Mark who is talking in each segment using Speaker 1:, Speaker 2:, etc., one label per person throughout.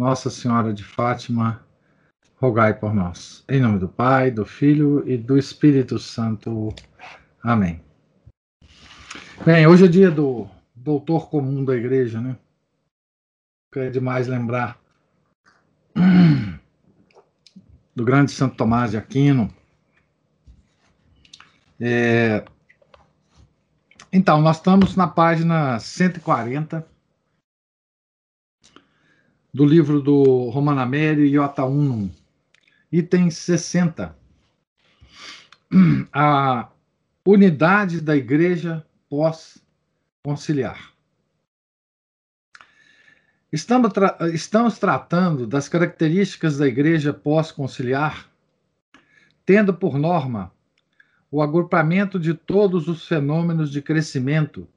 Speaker 1: Nossa Senhora de Fátima, rogai por nós. Em nome do Pai, do Filho e do Espírito Santo. Amém. Bem, hoje é dia do doutor comum da igreja, né? É demais lembrar do grande Santo Tomás de Aquino. É... Então, nós estamos na página 140 do livro do Romana Mary Iota Unum, item 60. A unidade da igreja pós-conciliar. Estamos, tra estamos tratando das características da igreja pós-conciliar, tendo por norma o agrupamento de todos os fenômenos de crescimento,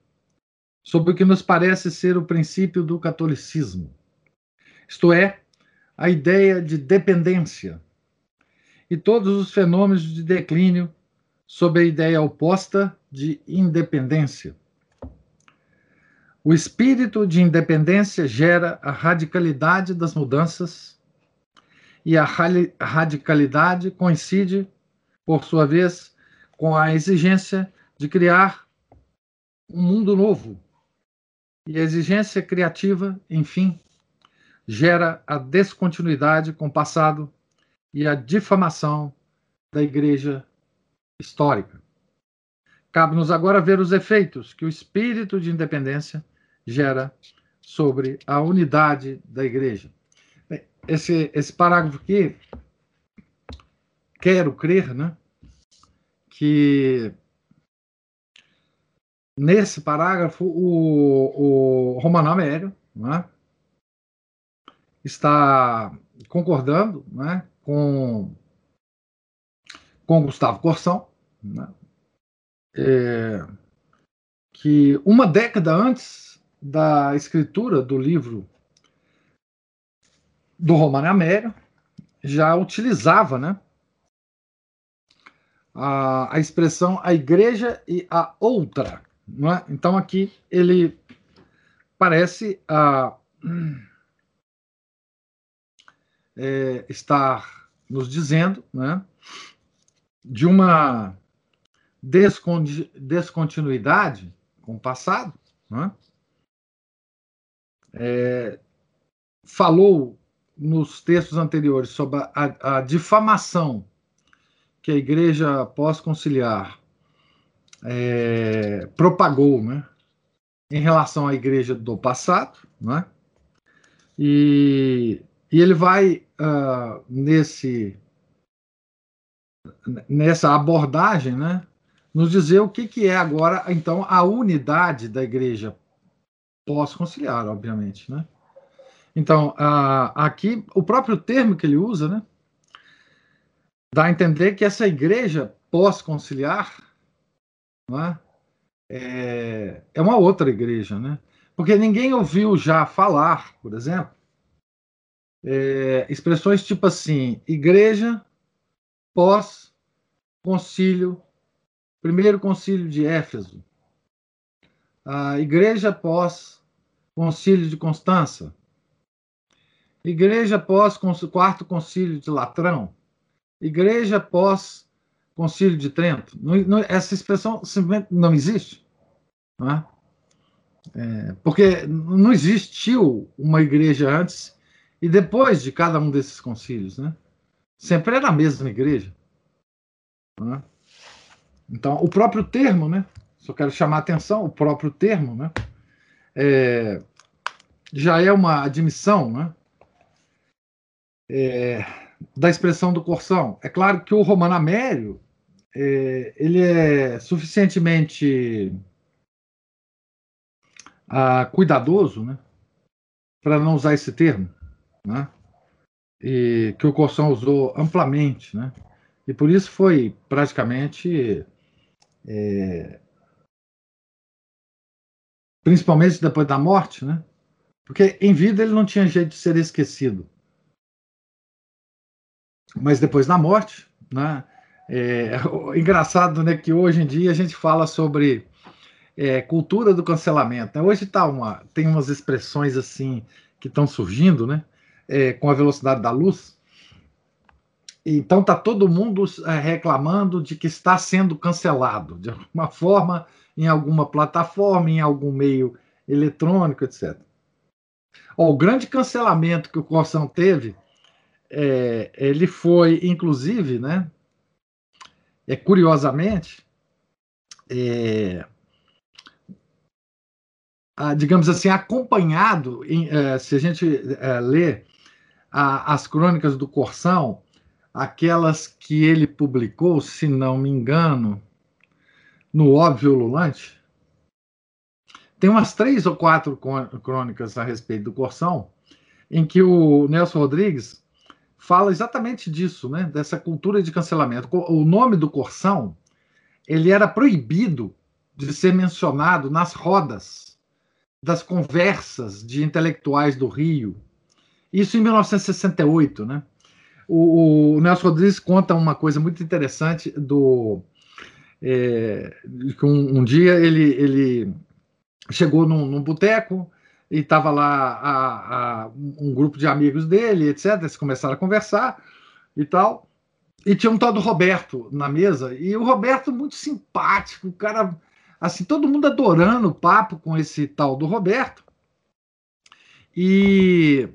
Speaker 1: sob o que nos parece ser o princípio do catolicismo isto é, a ideia de dependência, e todos os fenômenos de declínio sob a ideia oposta de independência. O espírito de independência gera a radicalidade das mudanças, e a radicalidade coincide, por sua vez, com a exigência de criar um mundo novo. E a exigência criativa, enfim, gera a descontinuidade com o passado e a difamação da igreja histórica. Cabe-nos agora ver os efeitos que o espírito de independência gera sobre a unidade da igreja. Esse, esse parágrafo aqui, quero crer, né, que nesse parágrafo o, o Romano Amério, né, está concordando né, com, com Gustavo Corsão, né, é, que uma década antes da escritura do livro do Romano Amério, já utilizava né, a, a expressão a igreja e a outra. É? Então aqui ele parece a. é, estar nos dizendo né, de uma descontinuidade com o passado. Né, é, falou nos textos anteriores sobre a, a difamação que a igreja pós-conciliar é, propagou né, em relação à igreja do passado, né, e e ele vai uh, nesse nessa abordagem, né, nos dizer o que, que é agora então a unidade da igreja pós-conciliar, obviamente, né? Então, uh, aqui o próprio termo que ele usa, né, dá a entender que essa igreja pós-conciliar né, é, é uma outra igreja, né? Porque ninguém ouviu já falar, por exemplo, é, expressões tipo assim: igreja pós concílio, primeiro concílio de Éfeso, a igreja pós concílio de Constança, igreja pós quarto concílio de Latrão, igreja pós concílio de Trento. Não, não, essa expressão simplesmente não existe. Não é? É, porque não existiu uma igreja antes e depois de cada um desses concílios, né? Sempre era a mesma igreja. Né? Então, o próprio termo, né? Só quero chamar a atenção, o próprio termo, né? É, já é uma admissão, né? É, da expressão do Corsão. É claro que o Romano Amério é, ele é suficientemente ah, cuidadoso, né? Para não usar esse termo. Né? e que o Corção usou amplamente, né? E por isso foi praticamente, é, principalmente depois da morte, né? Porque em vida ele não tinha jeito de ser esquecido. Mas depois da morte, né? É, engraçado, né, que hoje em dia a gente fala sobre é, cultura do cancelamento. Né? Hoje tá uma, tem umas expressões assim que estão surgindo, né? É, com a velocidade da luz. Então está todo mundo é, reclamando de que está sendo cancelado de alguma forma, em alguma plataforma, em algum meio eletrônico, etc. o grande cancelamento que o Corsão teve, é, ele foi, inclusive, né, é, curiosamente, é, a, digamos assim, acompanhado, em, é, se a gente é, lê a, as crônicas do Corsão, aquelas que ele publicou, se não me engano, no Óbvio Lulante. Tem umas três ou quatro crônicas a respeito do Corsão, em que o Nelson Rodrigues fala exatamente disso, né? dessa cultura de cancelamento. O nome do Corsão ele era proibido de ser mencionado nas rodas das conversas de intelectuais do Rio, isso em 1968, né? O, o Nelson Rodrigues conta uma coisa muito interessante do é, que um, um, dia ele, ele chegou num, num boteco e estava lá a, a, um grupo de amigos dele, etc. Eles começaram a conversar e tal. E tinha um tal do Roberto na mesa, e o Roberto muito simpático, o cara, assim, todo mundo adorando o papo com esse tal do Roberto. E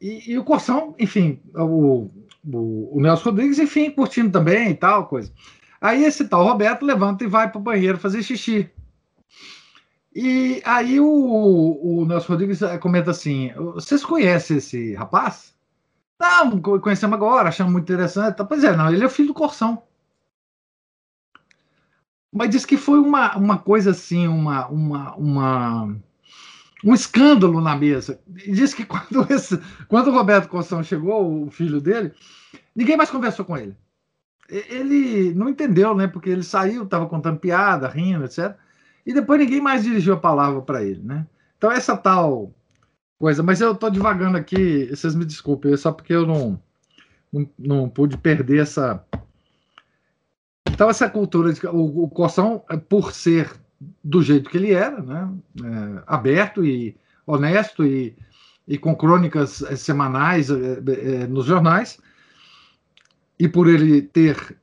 Speaker 1: e, e o Corsão, enfim, o, o, o, Nelson Rodrigues, enfim, curtindo também e tal, coisa. Aí esse tal Roberto levanta e vai para o banheiro fazer xixi. E aí o, o Nelson Rodrigues eh, comenta assim: vocês conhecem esse rapaz? Não, conhecemos agora, achamos muito interessante. Pois é, não, ele é o filho do Corsão. Mas diz que foi uma, uma coisa assim, uma, uma, uma um escândalo na mesa. E diz que quando, esse, quando o Roberto Corsão chegou, o filho dele, ninguém mais conversou com ele. Ele não entendeu, né? Porque ele saiu, estava contando piada, rindo, etc. E depois ninguém mais dirigiu a palavra para ele, né? Então, essa tal coisa. Mas eu estou divagando aqui, vocês me desculpem, é só porque eu não, não, não pude perder essa. Então, essa cultura de. O, o Corsão, por ser do jeito que ele era, né? É, aberto e honesto e, e com crônicas é, semanais é, nos jornais, e por ele ter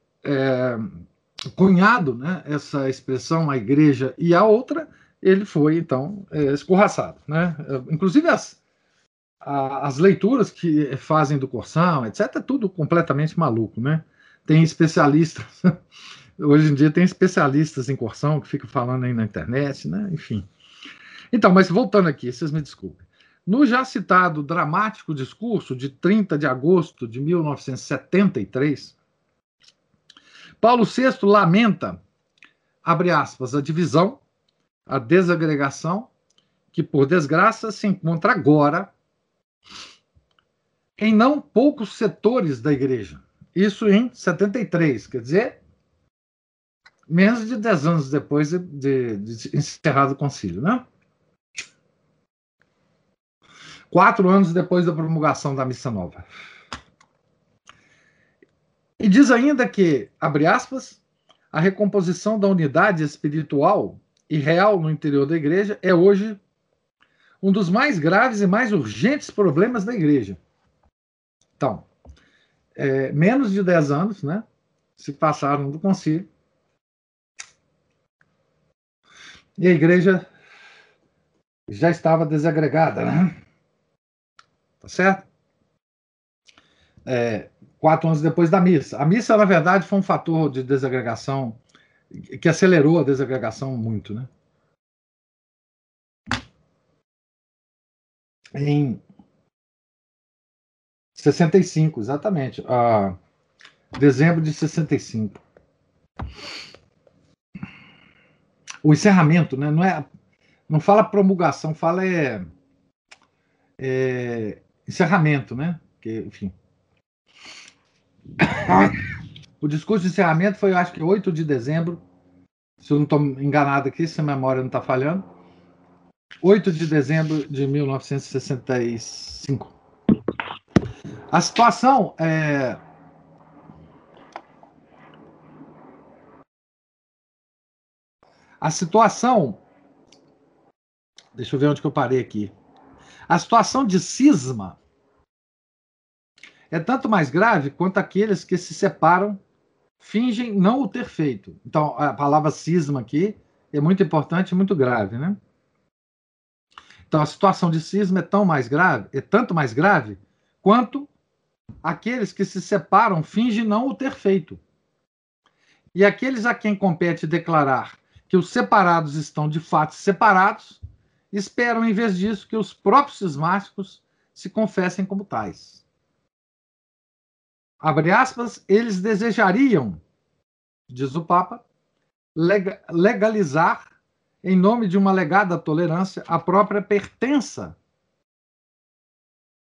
Speaker 1: cunhado né, essa expressão, a igreja e a outra, ele foi então escorraçado. Né? Inclusive as, a, as leituras que fazem do Corsão, etc., é tudo completamente maluco. Né? Tem especialistas Hoje em dia tem especialistas em corção que ficam falando aí na internet, né? Enfim. Então, mas voltando aqui, vocês me desculpem. No já citado dramático discurso de 30 de agosto de 1973, Paulo VI lamenta, abre aspas, a divisão, a desagregação, que por desgraça se encontra agora em não poucos setores da igreja. Isso em 73, quer dizer, menos de 10 anos depois de, de, de encerrado o concílio, né? Quatro anos depois da promulgação da missa nova. E diz ainda que, abre aspas, a recomposição da unidade espiritual e real no interior da igreja é hoje um dos mais graves e mais urgentes problemas da igreja. Então, é, menos de 10 anos, né, se passaram do concílio, E a igreja já estava desagregada, né? Tá certo? É, quatro anos depois da missa. A missa, na verdade, foi um fator de desagregação que acelerou a desagregação muito, né? Em 65, exatamente. Ah, dezembro de 65 o encerramento, né? Não é, não fala promulgação, fala é, é encerramento, né? porque, enfim. O discurso de encerramento foi, eu acho que 8 de dezembro, se eu não estou enganado aqui, se a memória não está falhando. 8 de dezembro de 1965. A situação é. A situação. Deixa eu ver onde que eu parei aqui. A situação de cisma é tanto mais grave quanto aqueles que se separam fingem não o ter feito. Então, a palavra cisma aqui é muito importante muito grave, né? Então, a situação de cisma é tão mais grave, é tanto mais grave quanto aqueles que se separam fingem não o ter feito. E aqueles a quem compete declarar que os separados estão de fato separados, esperam, em vez disso, que os próprios cismáticos se confessem como tais. Abre aspas, eles desejariam, diz o Papa, legalizar, em nome de uma legada tolerância, a própria pertença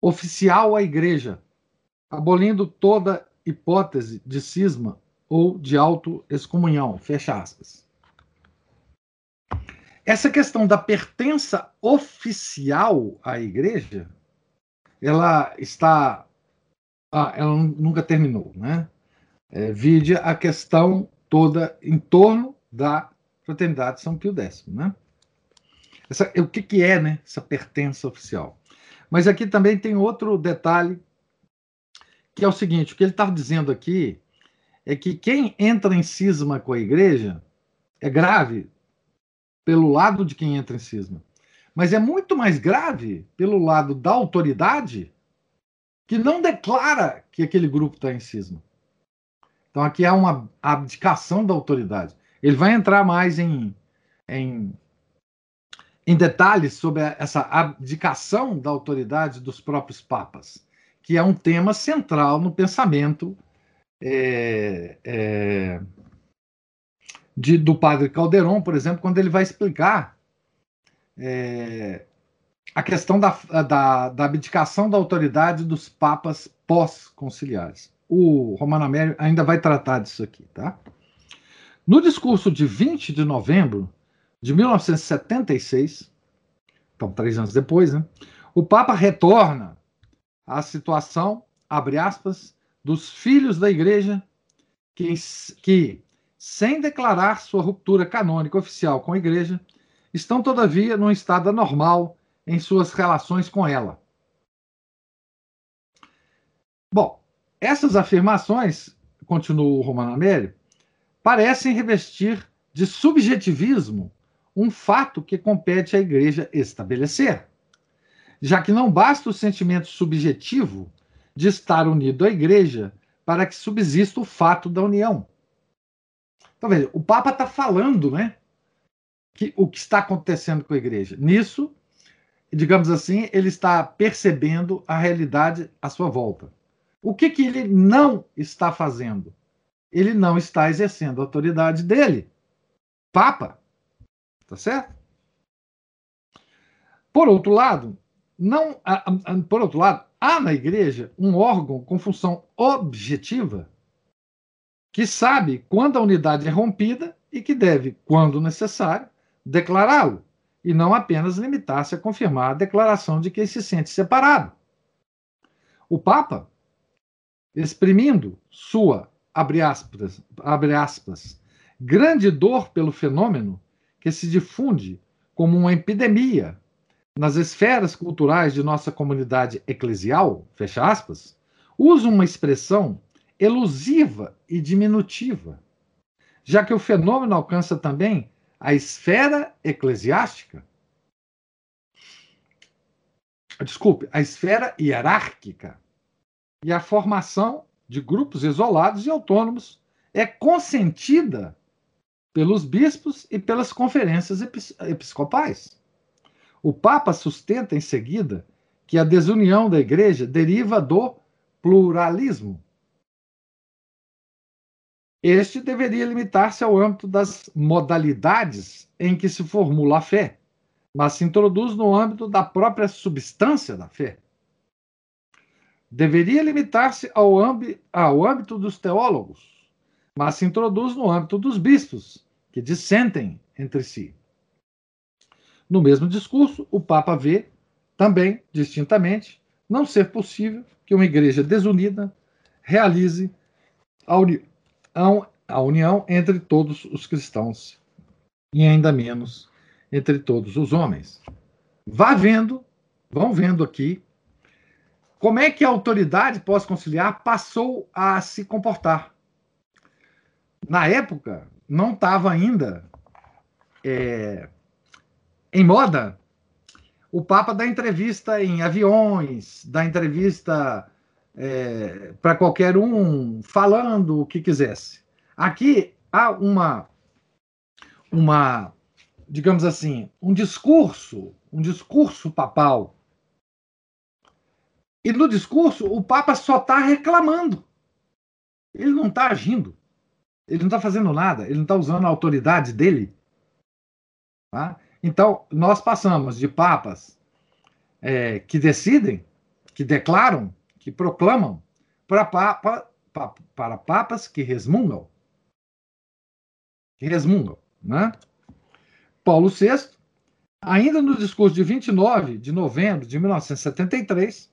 Speaker 1: oficial à Igreja, abolindo toda hipótese de cisma ou de auto-excomunhão. Fecha aspas. Essa questão da pertença oficial à igreja, ela está. Ah, ela nunca terminou, né? É, vide a questão toda em torno da fraternidade São Pio X, né? Essa, o que, que é, né? Essa pertença oficial. Mas aqui também tem outro detalhe, que é o seguinte: o que ele está dizendo aqui é que quem entra em cisma com a igreja é grave pelo lado de quem entra em cisma. Mas é muito mais grave pelo lado da autoridade que não declara que aquele grupo está em cisma. Então aqui há uma abdicação da autoridade. Ele vai entrar mais em, em, em detalhes sobre essa abdicação da autoridade dos próprios papas, que é um tema central no pensamento é, é, de, do padre Calderon, por exemplo, quando ele vai explicar é, a questão da, da, da, abdicação da autoridade dos papas pós-conciliares. O Romano Amério ainda vai tratar disso aqui, tá? No discurso de 20 de novembro de 1976, então três anos depois, né, o Papa retorna à situação, abre aspas, dos filhos da igreja que, que sem declarar sua ruptura canônica oficial com a Igreja, estão, todavia, num estado anormal em suas relações com ela. Bom, essas afirmações, continua o Romano Amério, parecem revestir de subjetivismo um fato que compete à Igreja estabelecer, já que não basta o sentimento subjetivo de estar unido à Igreja para que subsista o fato da união. Então, veja, o Papa está falando, né? Que, o que está acontecendo com a igreja. Nisso, digamos assim, ele está percebendo a realidade à sua volta. O que, que ele não está fazendo? Ele não está exercendo a autoridade dele. Papa. Tá certo? Por outro lado, não, por outro lado, há na igreja um órgão com função objetiva que sabe quando a unidade é rompida e que deve, quando necessário, declará-lo, e não apenas limitar-se a confirmar a declaração de que se sente separado. O Papa, exprimindo sua, abre aspas, abre aspas, grande dor pelo fenômeno que se difunde como uma epidemia nas esferas culturais de nossa comunidade eclesial, fecha aspas, usa uma expressão elusiva e diminutiva, já que o fenômeno alcança também a esfera eclesiástica. Desculpe, a esfera hierárquica. E a formação de grupos isolados e autônomos é consentida pelos bispos e pelas conferências episcopais. O Papa sustenta em seguida que a desunião da Igreja deriva do pluralismo este deveria limitar-se ao âmbito das modalidades em que se formula a fé, mas se introduz no âmbito da própria substância da fé. deveria limitar-se ao, ao âmbito dos teólogos, mas se introduz no âmbito dos bispos, que dissentem entre si. No mesmo discurso, o Papa vê também, distintamente, não ser possível que uma igreja desunida realize a, uni a união entre todos os cristãos e ainda menos entre todos os homens. Vá vendo, vão vendo aqui como é que a autoridade pós-conciliar passou a se comportar. Na época, não estava ainda é, em moda o Papa dá entrevista em aviões, dá entrevista é, para qualquer um, falando o que quisesse. Aqui há uma, uma, digamos assim, um discurso, um discurso papal e no discurso, o Papa só está reclamando. Ele não está agindo. Ele não está fazendo nada. Ele não está usando a autoridade dele. Tá? Então, nós passamos de papas é, que decidem, que declaram, que proclamam, para, papa, para papas que resmungam. Que resmungam. Né? Paulo VI, ainda no discurso de 29 de novembro de 1973,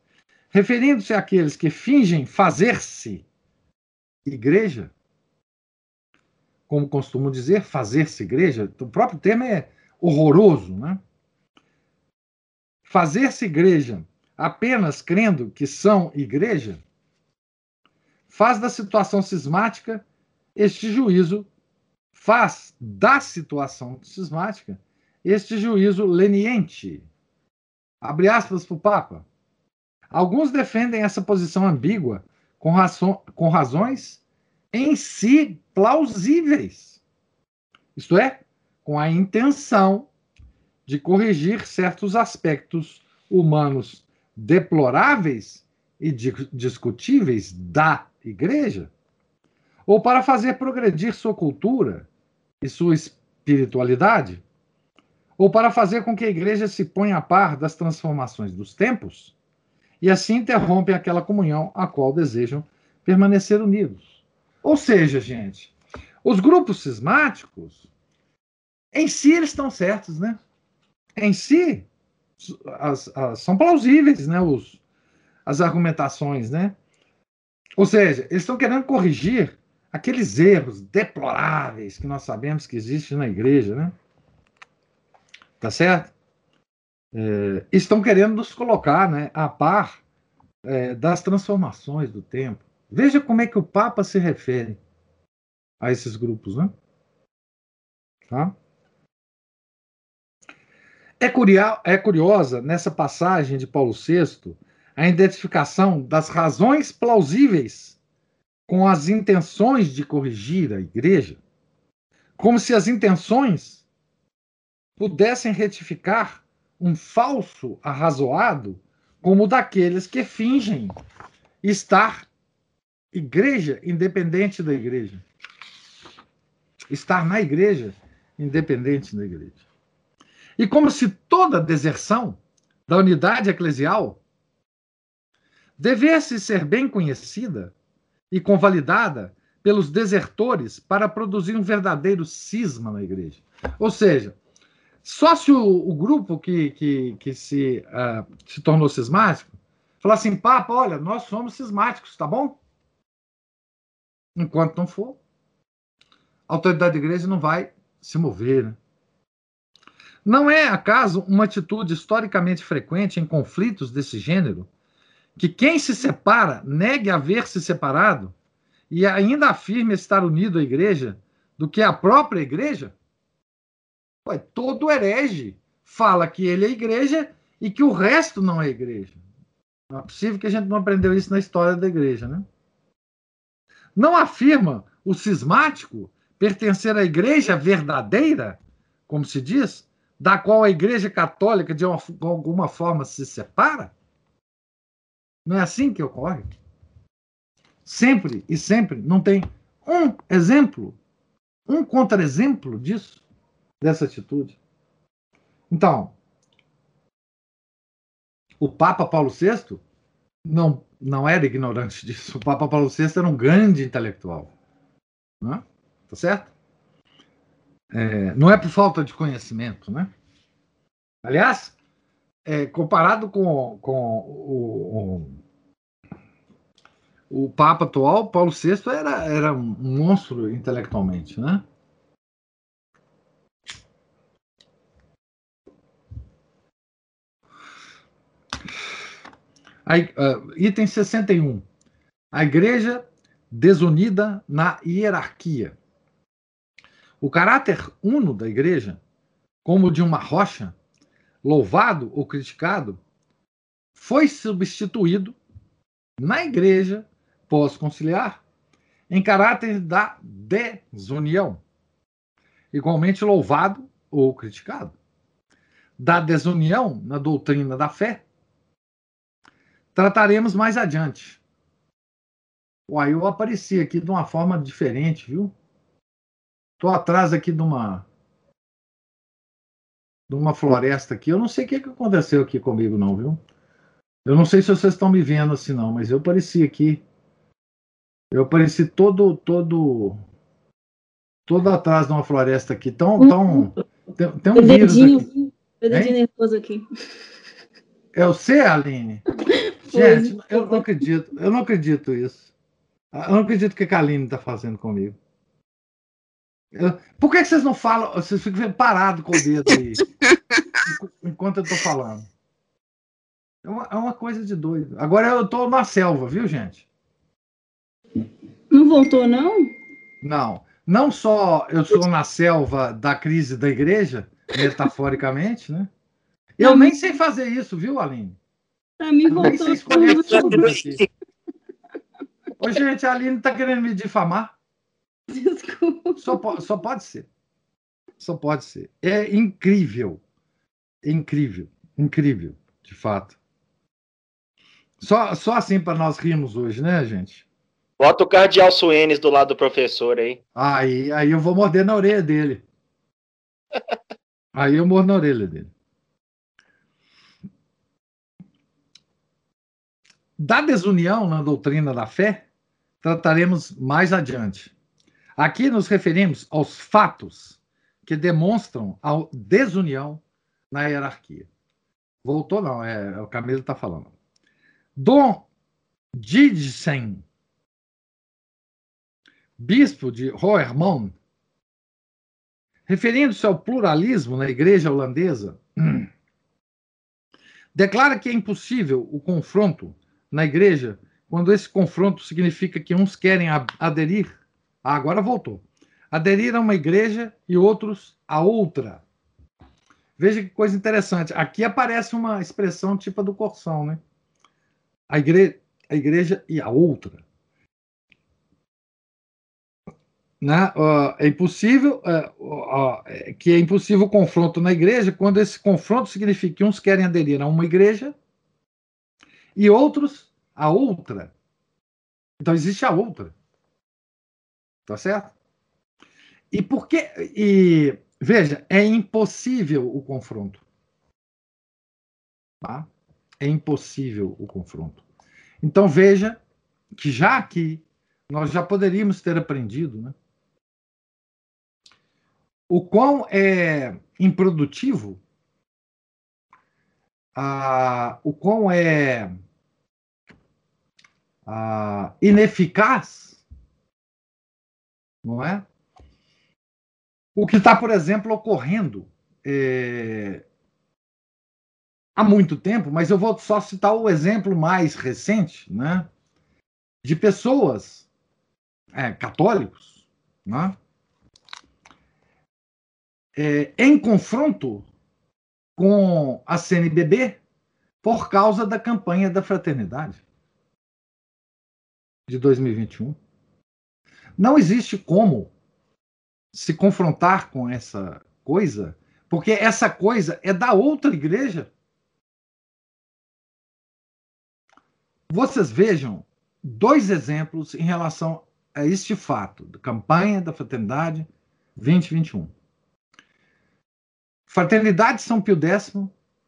Speaker 1: referindo-se àqueles que fingem fazer-se igreja, como costumo dizer, fazer-se igreja, o próprio termo é horroroso, né? Fazer-se igreja apenas crendo que são igreja faz da situação cismática este juízo, faz da situação cismática este juízo leniente. Abre aspas para o Papa. Alguns defendem essa posição ambígua com, razão, com razões em si plausíveis. Isto é, com a intenção de corrigir certos aspectos humanos deploráveis e discutíveis da igreja, ou para fazer progredir sua cultura e sua espiritualidade, ou para fazer com que a igreja se ponha a par das transformações dos tempos e assim interrompem aquela comunhão a qual desejam permanecer unidos. Ou seja, gente, os grupos cismáticos, em si, eles estão certos, né? Em si, as, as, são plausíveis, né? Os, as argumentações, né? Ou seja, eles estão querendo corrigir aqueles erros deploráveis que nós sabemos que existem na igreja, né? Tá certo? é, estão querendo nos colocar né, a par é, das transformações do tempo. Veja como é que o Papa se refere a esses grupos. Né? Tá? É, é curiosa nessa passagem de Paulo VI a identificação das razões plausíveis com as intenções de corrigir a igreja, como se as intenções pudessem retificar um falso arrazoado como o daqueles que fingem estar igreja independente da igreja. Estar na igreja independente da igreja. E como se toda deserção da unidade eclesial devesse ser bem conhecida e convalidada pelos desertores para produzir um verdadeiro cisma na igreja. Ou seja, só se o, o grupo que, que, que se, uh, se tornou cismático falar assim, Papa, olha, nós somos cismáticos, tá bom? Enquanto não for, a autoridade da igreja não vai se mover. Né? Não é, acaso, uma atitude historicamente frequente em conflitos desse gênero que quem se separa negue haver se separado e ainda afirme estar unido à igreja do que a própria igreja? Ué, todo herege fala que ele é igreja e que o resto não é igreja. Não é possível que a gente não aprendeu isso na história da igreja, né? Não afirma o cismático pertencer à igreja verdadeira, como se diz, da qual a igreja católica de uma, alguma forma se separa? Não é assim que ocorre? Sempre e sempre não tem um exemplo, um contra-exemplo disso dessa atitude. Então, o Papa Paulo VI não, não era ignorante disso. O Papa Paulo VI era um grande intelectual. Né? Tá certo? É, não é por falta de conhecimento, né? Aliás, é, comparado com, com o, o, o, Papa atual, Paulo VI era, era um monstro intelectualmente, né? Aí, uh, item 61. A igreja desunida na hierarquia. O caráter uno da igreja, como de uma rocha, louvado ou criticado, foi substituído na igreja pós-conciliar em caráter da desunião, igualmente louvado ou criticado. Da desunião na doutrina da fé, trataremos mais adiante. Uai, eu apareci aqui de uma forma diferente, viu? Estou atrás aqui de uma de uma floresta aqui. Eu não sei o que, aconteceu aqui comigo, não, viu? Eu não sei se vocês estão me vendo assim, não, mas eu apareci aqui. Eu apareci todo, todo, todo atrás de uma floresta aqui. Tão, tão, tem, tem um vírus aqui.
Speaker 2: Dedinho nervoso aqui.
Speaker 1: É você, Aline? Gente, eu não acredito. Eu não acredito isso. Eu não acredito que a Aline está fazendo comigo. Por que, vocês não falam? Vocês ficam parados com o dedo aí enquanto eu estou falando. É uma, é uma, coisa de doido. Agora eu estou na selva, viu, gente?
Speaker 2: Não voltou, não?
Speaker 1: Não. Não só eu sou na selva da crise da igreja, metaforicamente, né? Eu nem sei fazer isso, viu, Aline?
Speaker 2: Para mim voltou. Nem sei escolher tudo.
Speaker 1: Ô, gente, a Aline está querendo me difamar. Desculpa. Só, só pode ser. Só pode ser. É incrível. Incrível. Incrível, de fato. Só, só assim para nós rirmos hoje, né, gente?
Speaker 3: Bota o cardeal Suenes do lado do professor aí.
Speaker 1: Aí, aí eu vou morder na orelha dele. aí eu mordo na orelha dele. Da desunião na doutrina da fé, trataremos mais adiante. Aqui nos referimos aos fatos que demonstram a desunião na hierarquia. Voltou, não, é, é o Camilo está falando. Dom Didsen, bispo de Roermond, referindo-se ao pluralismo na igreja holandesa, declara que é impossível o confronto na igreja quando esse confronto significa que uns querem aderir ah, agora voltou. Aderir a uma igreja e outros a outra. Veja que coisa interessante. Aqui aparece uma expressão tipo a do Corção, né? A, igre... a igreja e a outra. Né? Uh, é impossível uh, uh, que é impossível o confronto na igreja quando esse confronto significa que uns querem aderir a uma igreja e outros a outra. Então existe a outra. Tá certo? E por que. E, veja, é impossível o confronto. Tá? É impossível o confronto. Então veja que já aqui nós já poderíamos ter aprendido né, o quão é improdutivo, ah, o quão é ineficaz não é? O que está, por exemplo, ocorrendo é, há muito tempo, mas eu vou só citar o exemplo mais recente, né? De pessoas é, católicos, né? É, em confronto com a CNBB por causa da campanha da fraternidade de 2021. Não existe como se confrontar com essa coisa, porque essa coisa é da outra igreja. Vocês vejam dois exemplos em relação a este fato, da campanha da Fraternidade 2021. Fraternidade São Pio X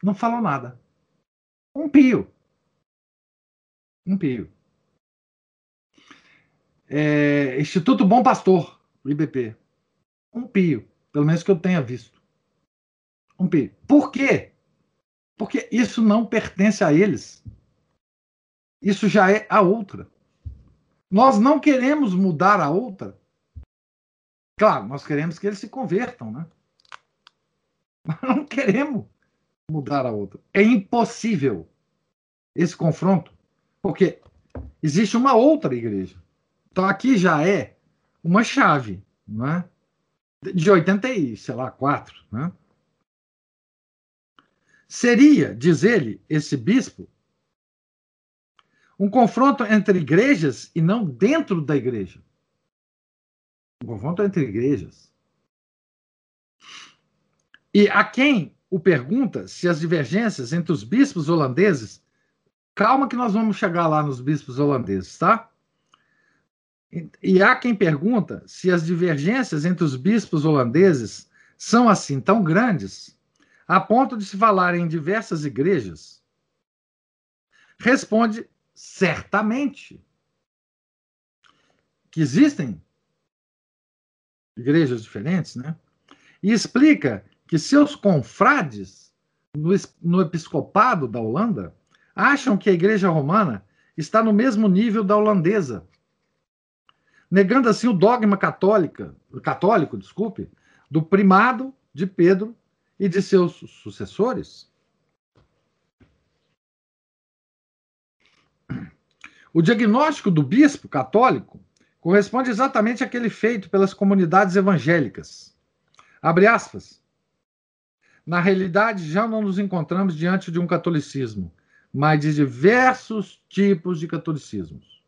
Speaker 1: não falou nada. Um pio. Um pio. É, Instituto Bom Pastor, IBP. Um pio, pelo menos que eu tenha visto. Um pio. Por quê? Porque isso não pertence a eles. Isso já é a outra. Nós não queremos mudar a outra. Claro, nós queremos que eles se convertam, né? Mas não queremos mudar a outra. É impossível esse confronto, porque existe uma outra igreja. Então aqui já é uma chave, não é? De 80 e, sei lá, 4, né? Seria, diz ele, esse bispo, um confronto entre igrejas e não dentro da igreja. Um confronto entre igrejas. E a quem o pergunta se as divergências entre os bispos holandeses. Calma, que nós vamos chegar lá nos bispos holandeses, tá? E há quem pergunta se as divergências entre os bispos holandeses são assim tão grandes, a ponto de se falar em diversas igrejas. Responde certamente que existem igrejas diferentes, né? E explica que seus confrades no, no episcopado da Holanda acham que a igreja romana está no mesmo nível da holandesa, negando assim o dogma católica, católico, desculpe, do primado de Pedro e de seus sucessores. O diagnóstico do bispo católico corresponde exatamente àquele feito pelas comunidades evangélicas. Abre aspas. Na realidade, já não nos encontramos diante de um catolicismo, mas de diversos tipos de catolicismos.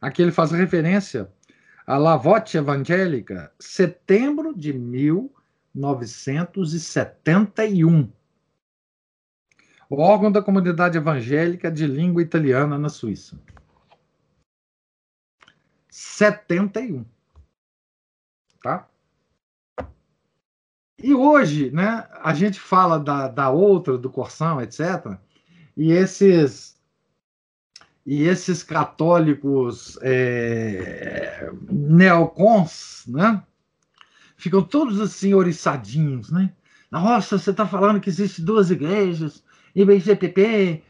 Speaker 1: Aqui ele faz referência à Lavote Evangélica, setembro de 1971 o órgão da comunidade evangélica de língua italiana na Suíça. 71. Tá? E hoje, né, a gente fala da, da outra, do Corsão, etc. E esses e esses católicos é, neocons, né, ficam todos assim oriçadinhos, né? Nossa, você está falando que existe duas igrejas, IBGPP.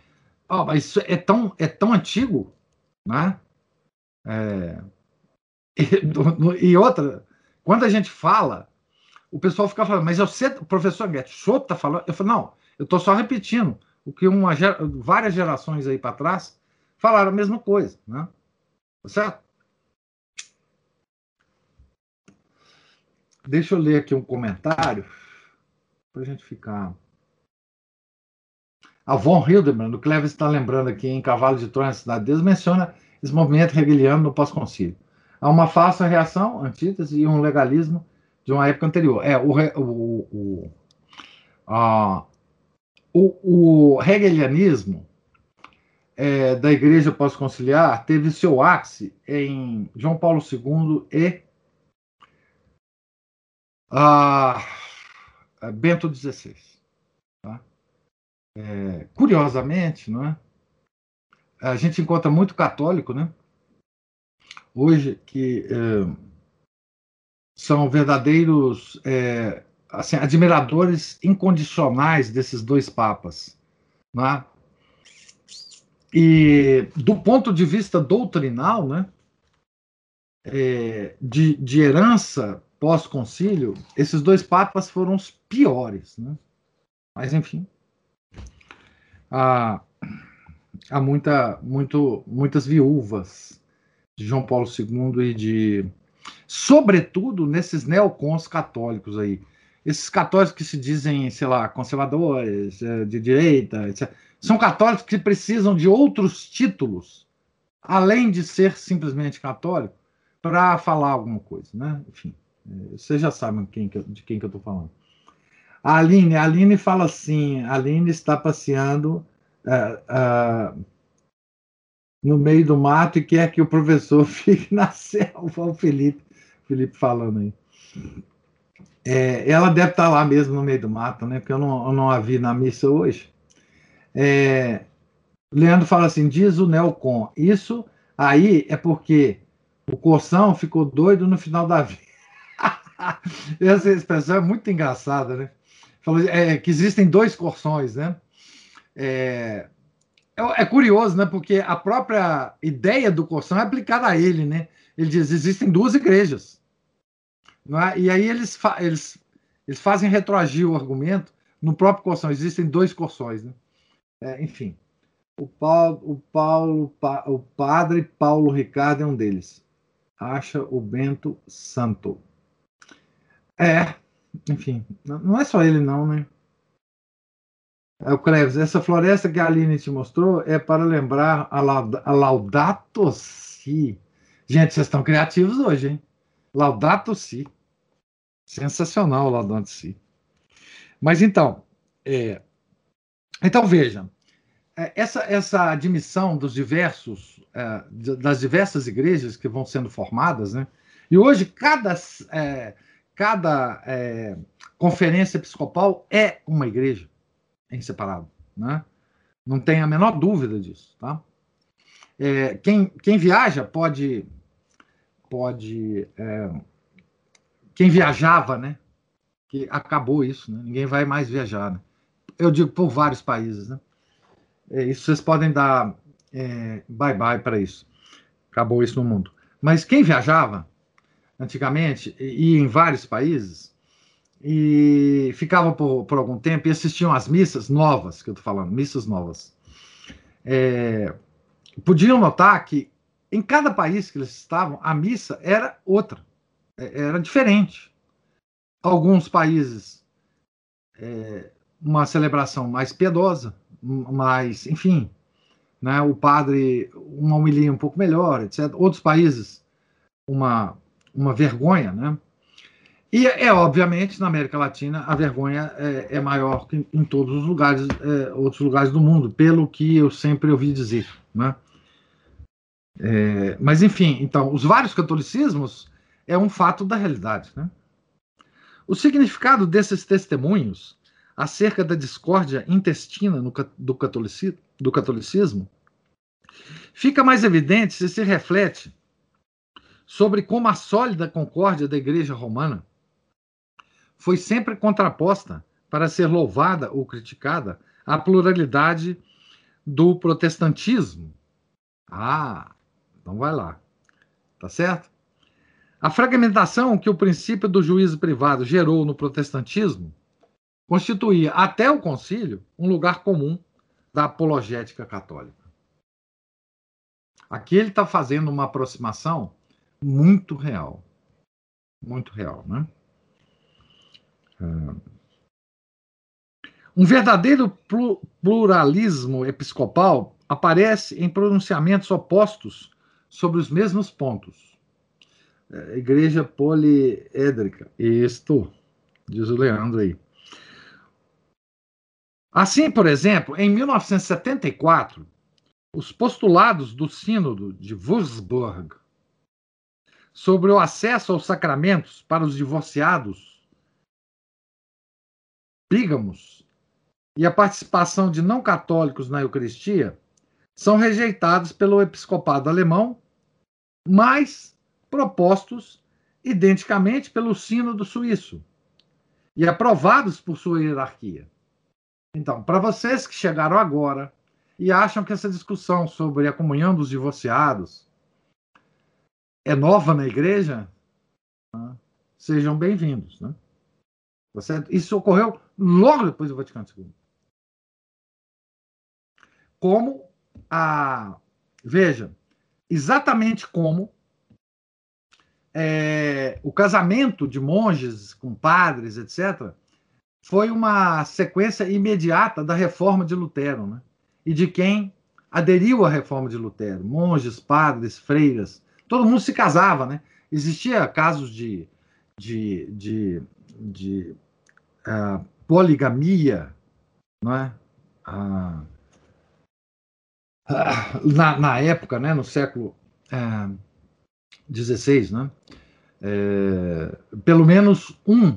Speaker 1: Oh, mas isso é tão, é tão antigo, né? É, e, e, outra, quando a gente fala, o pessoal fica falando, mas eu sei, professor Guedes, o senhor está falando? Eu falo, não, eu estou só repetindo o que uma, várias gerações aí para trás falaram a mesma coisa, né? Tá certo? Deixa eu ler aqui um comentário para a gente ficar a von Hildebrand, o Cleves está lembrando aqui em Cavalo de Troia, na Cidade de Deus, menciona esse movimento hegeliano no pós-concílio. Há uma falsa reação, antítese, e um legalismo de uma época anterior. É, o, o, o, a, o, o hegelianismo é, da Igreja Pós-Conciliar teve seu ápice em João Paulo II e a, a Bento XVI. Tá? É, curiosamente, não é? a gente encontra muito católico, né? Hoje que é, são verdadeiros é, assim, admiradores incondicionais desses dois papas, né? E do ponto de vista doutrinal, né? É, de, de herança pós-concílio, esses dois papas foram os piores, né? Mas enfim, há, há muita, muito, muitas viúvas de João Paulo II e de. Sobretudo nesses neocons católicos aí. Esses católicos que se dizem, sei lá, conservadores, eh, de direita, etc. São católicos que precisam de outros títulos, além de ser simplesmente católico, para falar alguma coisa, né? Enfim, eh, vocês já sabem quem de quem que eu estou falando. A Aline, a Aline fala assim: a Aline está passeando uh, uh, no meio do mato e quer que o professor fique na selva. O Felipe, Felipe falando aí. É, ela deve estar lá mesmo no meio do mato, né? Porque eu não, eu não a vi na missa hoje. É, Leandro fala assim: diz o Nelcon, isso aí é porque o Corção ficou doido no final da vida. Essa expressão é muito engraçada, né? Falou é, que existem dois Corções, né? É, é, é, curioso, né? Porque a própria ideia do Corção é aplicada a ele, né? Ele diz: existem duas igrejas. É? E aí eles, eles, eles fazem retroagir o argumento no próprio Corção. Existem dois Corções, né? É, enfim. O Paulo, o Paulo, o padre Paulo Ricardo é um deles. Acha o Bento Santo. É, enfim, não é só ele não, né? É o Cleves, essa floresta que a Aline te mostrou é para lembrar a, Laud a Laudato Si. Gente, vocês estão criativos hoje, hein? Laudato Si. Sensacional o Laudato Si. Mas então, é, então veja, é, essa, essa admissão dos diversos, é, das diversas igrejas que vão sendo formadas, né? E hoje cada, é, cada é, conferência episcopal é uma igreja em separado, né? Não tem a menor dúvida disso, tá? É, quem, quem viaja pode pode é, quem viajava, né? Que acabou isso, né? Ninguém vai mais viajar, né? Eu digo por vários países, né? É, isso vocês podem dar é, bye-bye para isso. Acabou isso no mundo. Mas quem viajava antigamente, ia em vários países, e ficava por, por algum tempo e assistiam às missas novas, que eu estou falando, missas novas. É, podiam notar que em cada país que eles estavam, a missa era outra, é, era diferente. Alguns países, é, uma celebração mais piedosa, mais, enfim, né, o padre, uma homilia um pouco melhor, etc. Outros países, uma, uma vergonha, né? E é obviamente na América Latina a vergonha é, é maior que em todos os lugares, é, outros lugares do mundo, pelo que eu sempre ouvi dizer, né? É, mas enfim, então os vários catolicismos é um fato da realidade, né? O significado desses testemunhos acerca da discórdia intestina no, do, catolicismo, do catolicismo fica mais evidente se se reflete sobre como a sólida concórdia da Igreja Romana foi sempre contraposta para ser louvada ou criticada à pluralidade do protestantismo. Ah, então vai lá. Tá certo? A fragmentação que o princípio do juízo privado gerou no protestantismo constituía, até o concílio, um lugar comum da apologética católica. Aqui ele está fazendo uma aproximação muito real. Muito real, né? Um verdadeiro pluralismo episcopal aparece em pronunciamentos opostos sobre os mesmos pontos. É, igreja poliédrica. Isto, diz o Leandro aí. Assim, por exemplo, em 1974, os postulados do Sínodo de Würzburg sobre o acesso aos sacramentos para os divorciados, bígamos e a participação de não católicos na Eucaristia são rejeitados pelo episcopado alemão, mas propostos identicamente pelo Sínodo Suíço e aprovados por sua hierarquia. Então, para vocês que chegaram agora e acham que essa discussão sobre a comunhão dos divorciados é nova na igreja, né? sejam bem-vindos. Né? Isso ocorreu logo depois do Vaticano II. Como a. Veja, exatamente como é, o casamento de monges com padres, etc., foi uma sequência imediata da reforma de Lutero, né? E de quem aderiu à reforma de Lutero, monges, padres, freiras, todo mundo se casava, né? Existia casos de, de, de, de uh, poligamia, não é? Uh, na, na época, né, no século XVI, uh, né, é, pelo menos um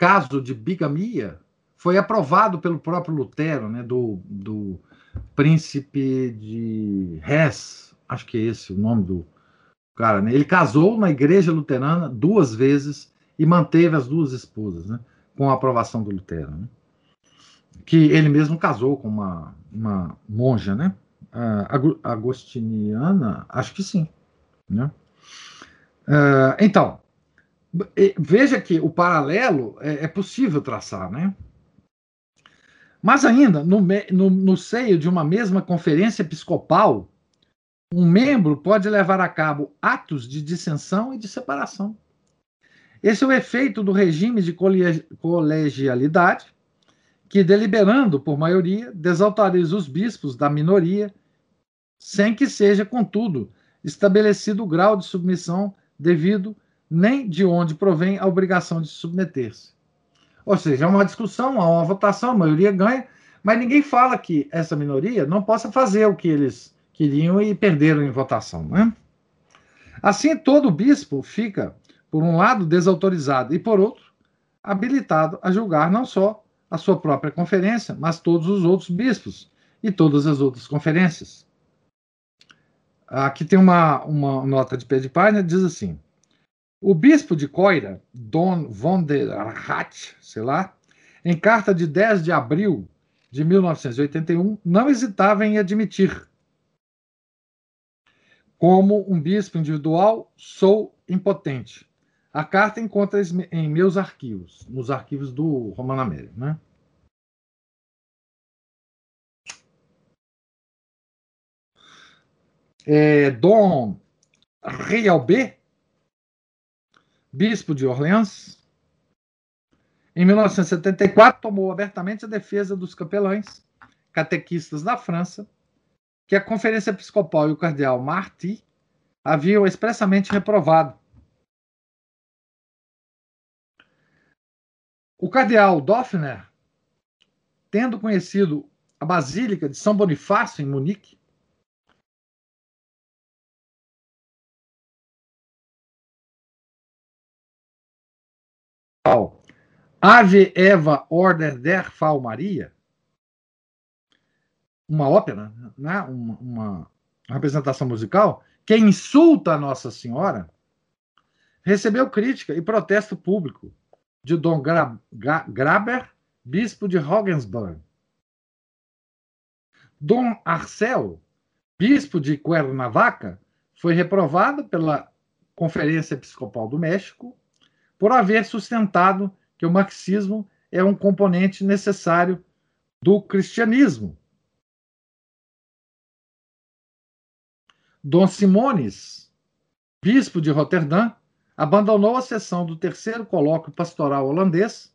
Speaker 1: caso de bigamia foi aprovado pelo próprio Lutero, né, do, do príncipe de Hesse, acho que é esse o nome do cara, né? Ele casou na igreja luterana duas vezes e manteve as duas esposas, né? Com a aprovação do Lutero, né? Que ele mesmo casou com uma, uma monja, né? Agostiniana, acho que sim, né? Uh, então, veja que o paralelo é, é possível traçar, né? Mas ainda, no, no, no, seio de uma mesma conferência episcopal, um membro pode levar a cabo atos de dissensão e de separação. Esse é o efeito do regime de colegialidade, que, deliberando por maioria, desautoriza os bispos da minoria, sem que seja, contudo, estabelecido o grau de submissão devido nem de onde provém a obrigação de submeter-se. Ou seja, é uma discussão, há uma votação, a maioria ganha, mas ninguém fala que essa minoria não possa fazer o que eles queriam e perderam em votação. Né? Assim, todo bispo fica, por um lado, desautorizado e, por outro, habilitado a julgar não só a sua própria conferência, mas todos os outros bispos e todas as outras conferências. Aqui tem uma, uma nota de pé de página, diz assim: o bispo de Coira, Don von der Rath, sei lá, em carta de 10 de abril de 1981, não hesitava em admitir. Como um bispo individual, sou impotente. A carta encontra em meus arquivos, nos arquivos do Romano Américo, né? é, Dom Rialbé, bispo de Orleans, em 1974 tomou abertamente a defesa dos capelães catequistas da França, que a Conferência Episcopal e o cardeal Marty haviam expressamente reprovado. O cardeal Doffner, tendo conhecido a Basílica de São Bonifácio, em Munique, Ave Eva Order der Fall Maria, uma ópera, né? uma, uma representação musical, que insulta a Nossa Senhora, recebeu crítica e protesto público de Dom Gra Gra Graber, bispo de Regensburg. Dom Arcel, bispo de Cuernavaca, foi reprovado pela Conferência Episcopal do México por haver sustentado que o marxismo é um componente necessário do cristianismo. Dom Simones, bispo de Roterdã, abandonou a sessão do terceiro colóquio pastoral holandês,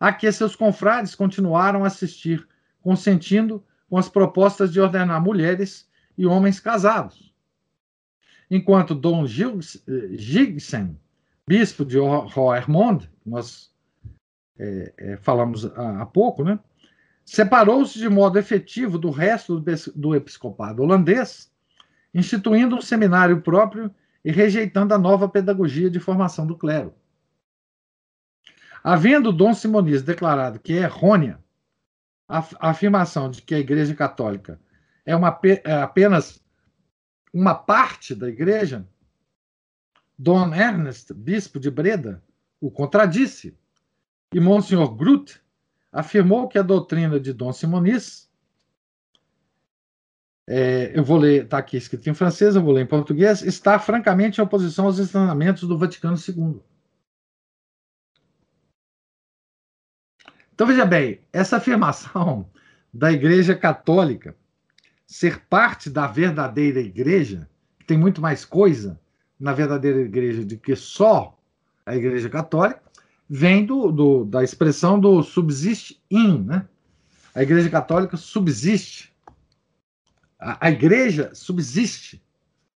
Speaker 1: a que seus confrades continuaram a assistir, consentindo com as propostas de ordenar mulheres e homens casados. Enquanto Dom Gigsen, bispo de Roermond, nós é, é, falamos há, há, pouco, né? separou-se de modo efetivo do resto do, do episcopado holandês, instituindo um seminário próprio e rejeitando a nova pedagogia de formação do clero. Havendo Dom Simonis declarado que é errônea a, a afirmação de que a Igreja Católica é, uma, é apenas uma parte da Igreja, Dom Ernest, bispo de Breda, o contradisse. E Monsenhor Groot afirmou que a doutrina de Dom Simonis, é, eu vou ler, está aqui escrito em francês, eu vou ler em português, está francamente em oposição aos ensinamentos do Vaticano II. Então veja bem, essa afirmação da Igreja Católica ser parte da verdadeira Igreja, que tem muito mais coisa na verdadeira Igreja do que só a Igreja Católica, vem do, do, da expressão do subsiste in, né? A Igreja Católica subsiste. A, a Igreja subsiste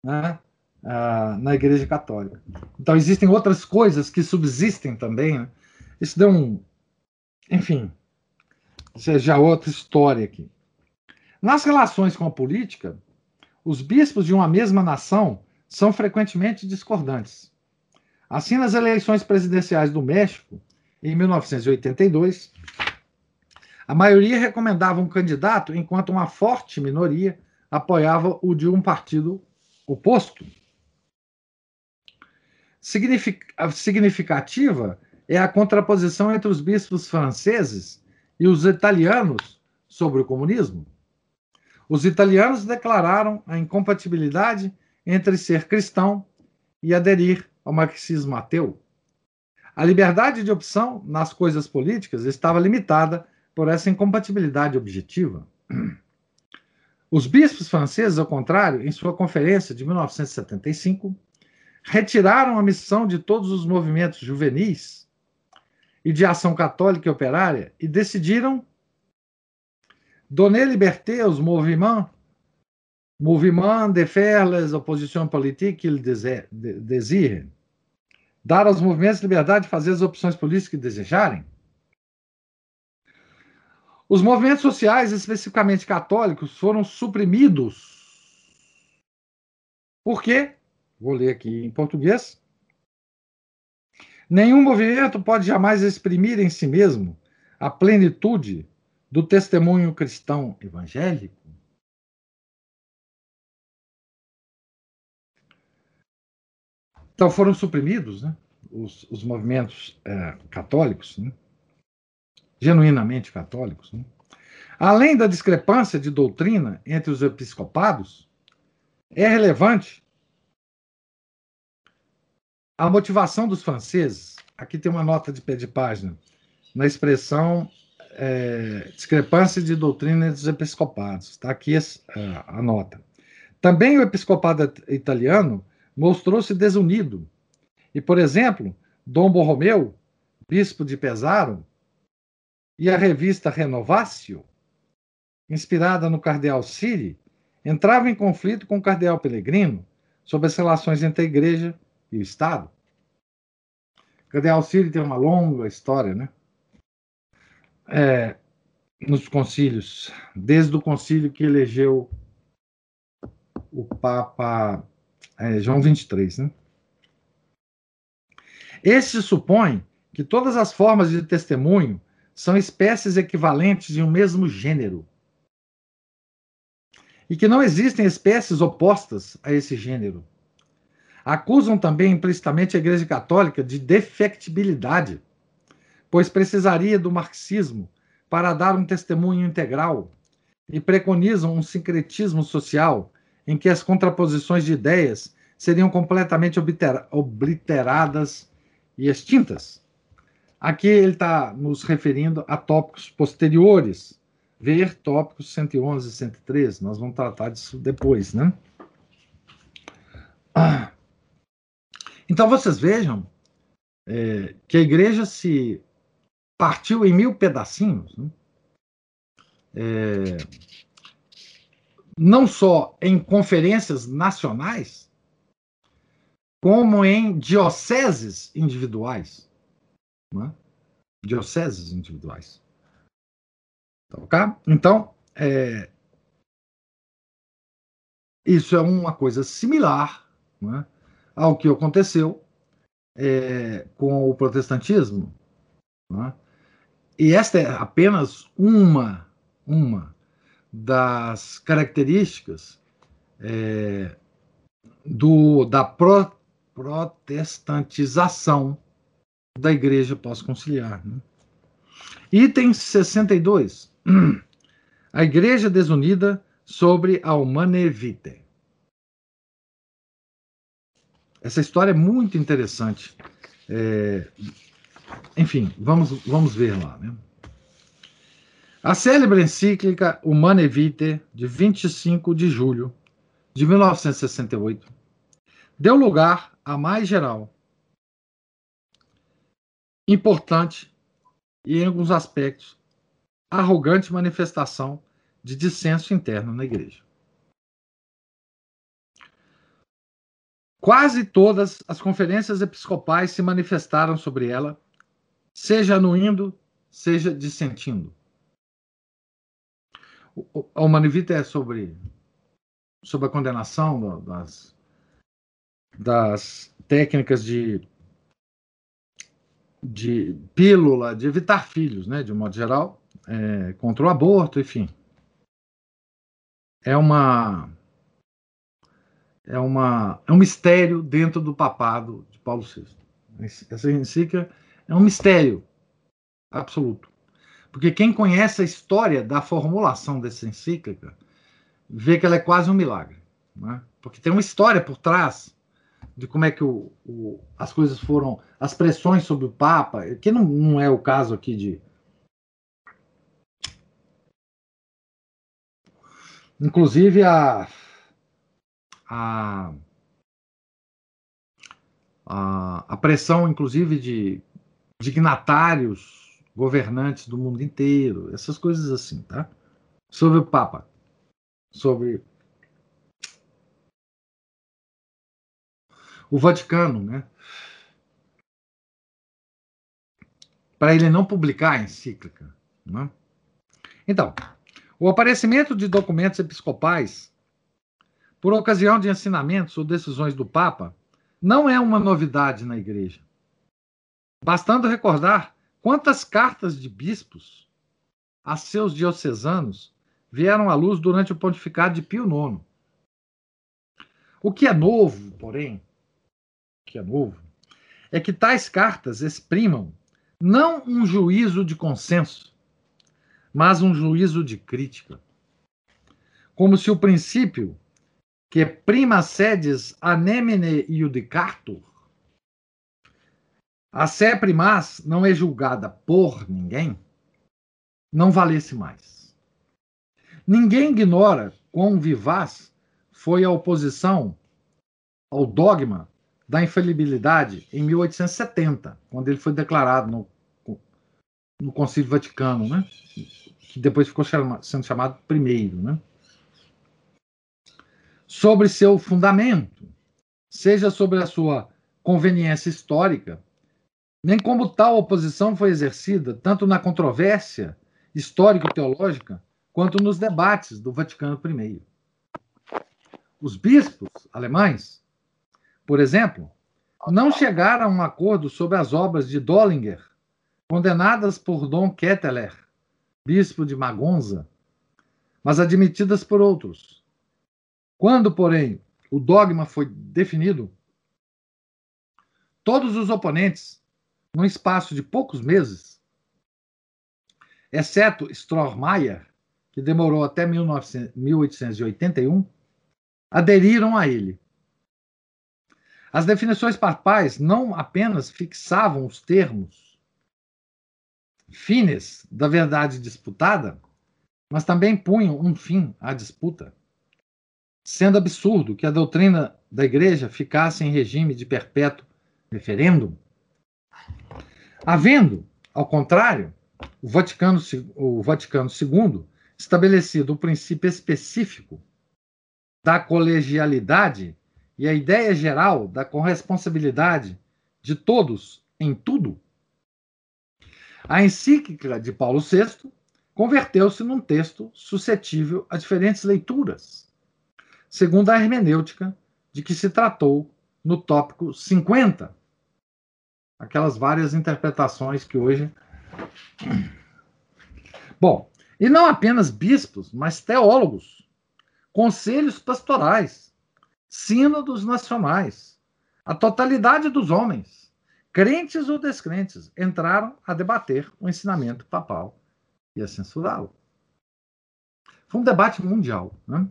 Speaker 1: né? Ah, na Igreja Católica. Então, existem outras coisas que subsistem também. Né? Isso deu um. Enfim, isso é outra história aqui. Nas relações com a política, os bispos de uma mesma nação são frequentemente discordantes. Assim, nas eleições presidenciais do México, em 1982, A maioria recomendava um candidato, enquanto uma forte minoria apoiava o de um partido oposto. Significativa é a contraposição entre os bispos franceses e os italianos sobre o comunismo. Os italianos declararam a incompatibilidade entre ser cristão e aderir ao marxismo ateu. A liberdade de opção nas coisas políticas estava limitada por essa incompatibilidade objetiva. Os bispos franceses, ao contrário, em sua conferência de 1975, retiraram a missão de todos os movimentos juvenis e de ação católica e operária e decidiram donner liberté aos mouvements, mouvements de faire les oppositions politiques qu'ils désirent, dar aos movimentos liberdade de fazer as opções políticas que desejarem. Os movimentos sociais, especificamente católicos, foram suprimidos. Por quê? Vou ler aqui em português. Nenhum movimento pode jamais exprimir em si mesmo a plenitude do testemunho cristão evangélico. Então foram suprimidos né, os, os movimentos é, católicos, né, genuinamente católicos. Né. Além da discrepância de doutrina entre os episcopados, é relevante a motivação dos franceses, aqui tem uma nota de pé de página, na expressão é, discrepância de doutrina dos episcopados. Está aqui a, a nota. Também o episcopado italiano mostrou-se desunido. E, por exemplo, Dom Borromeu, bispo de Pesaro, e a revista Renovatio, inspirada no cardeal Siri, entrava em conflito com o cardeal Pellegrino sobre as relações entre a igreja e o Estado. Cardeal Siri tem uma longa história, né? É, nos concílios, desde o concílio que elegeu o Papa é, João 23, né? Este supõe que todas as formas de testemunho são espécies equivalentes de um mesmo gênero. E que não existem espécies opostas a esse gênero. Acusam também implicitamente a Igreja Católica de defectibilidade, pois precisaria do marxismo para dar um testemunho integral, e preconizam um sincretismo social em que as contraposições de ideias seriam completamente obliteradas e extintas. Aqui ele está nos referindo a tópicos posteriores. Ver tópicos 111 e 113. Nós vamos tratar disso depois, né? Ah. Então vocês vejam é, que a igreja se partiu em mil pedacinhos, né? é, não só em conferências nacionais, como em dioceses individuais. Né? Dioceses individuais. Tá, Então, é, isso é uma coisa similar né? ao que aconteceu é, com o protestantismo. Né? E esta é apenas uma, uma das características é, do, da pro, protestantização da igreja pós-conciliar. Né? Item 62. A igreja desunida sobre a Humane Vitae. Essa história é muito interessante. É, enfim, vamos, vamos ver lá. Né? A célebre encíclica Humane Vitae, de 25 de julho de 1968, deu lugar à mais geral, importante e, em alguns aspectos, arrogante manifestação de dissenso interno na igreja. Quase todas as conferências episcopais se manifestaram sobre ela, seja anuindo, seja dissentindo. O Manivita é sobre, sobre a condenação das, das técnicas de, de pílula, de evitar filhos, né, de um modo geral, é, contra o aborto, enfim. É uma é uma é um mistério dentro do papado de Paulo VI. Essa encíclica é um mistério absoluto. Porque quem conhece a história da formulação dessa encíclica vê que ela é quase um milagre. Né? Porque tem uma história por trás de como é que o, o, as coisas foram, as pressões sobre o Papa, que não, não é o caso aqui de. Inclusive a, a, a, pressão, inclusive, de dignatários, governantes do mundo inteiro, essas coisas assim, tá? Sobre o Papa, sobre o Vaticano, né? Para ele não publicar a encíclica. Né? Então, o aparecimento de documentos episcopais por ocasião de ensinamentos ou decisões do Papa não é uma novidade na Igreja. Bastando recordar quantas cartas de bispos a seus diocesanos vieram à luz durante o pontificado de Pio IX. O que é novo, porém, que é novo, é que tais cartas exprimam não um juízo de consenso, mas um juízo de crítica. Como se o princípio que prima sedes anemine iudicatur, a sé primaz não é julgada por ninguém, não valesse mais. Ninguém ignora quão vivaz foi a oposição ao dogma da infalibilidade em 1870, quando ele foi declarado no, no Concílio Vaticano, né? que depois ficou chama, sendo chamado primeiro. Né? Sobre seu fundamento, seja sobre a sua conveniência histórica, nem como tal oposição foi exercida, tanto na controvérsia histórico-teológica, quanto nos debates do Vaticano I. Os bispos alemães por exemplo, não chegaram a um acordo sobre as obras de Dollinger, condenadas por Dom Ketteler, bispo de Magonza, mas admitidas por outros. Quando, porém, o dogma foi definido, todos os oponentes, num espaço de poucos meses, exceto Strohmayer, que demorou até 1900, 1881, aderiram a ele. As definições papais não apenas fixavam os termos fines da verdade disputada, mas também punham um fim à disputa, sendo absurdo que a doutrina da Igreja ficasse em regime de perpétuo referêndum. Havendo, ao contrário, o Vaticano, o Vaticano II estabelecido o princípio específico da colegialidade e a ideia geral da corresponsabilidade de todos em tudo, a encíclica de Paulo VI converteu-se num texto suscetível a diferentes leituras, segundo a hermenêutica de que se tratou no tópico 50. Aquelas várias interpretações que hoje. Bom, e não apenas bispos, mas teólogos, conselhos pastorais, sínodos nacionais. A totalidade dos homens, crentes ou descrentes, entraram a debater o ensinamento papal e a censurá-lo. Foi um debate mundial. Né?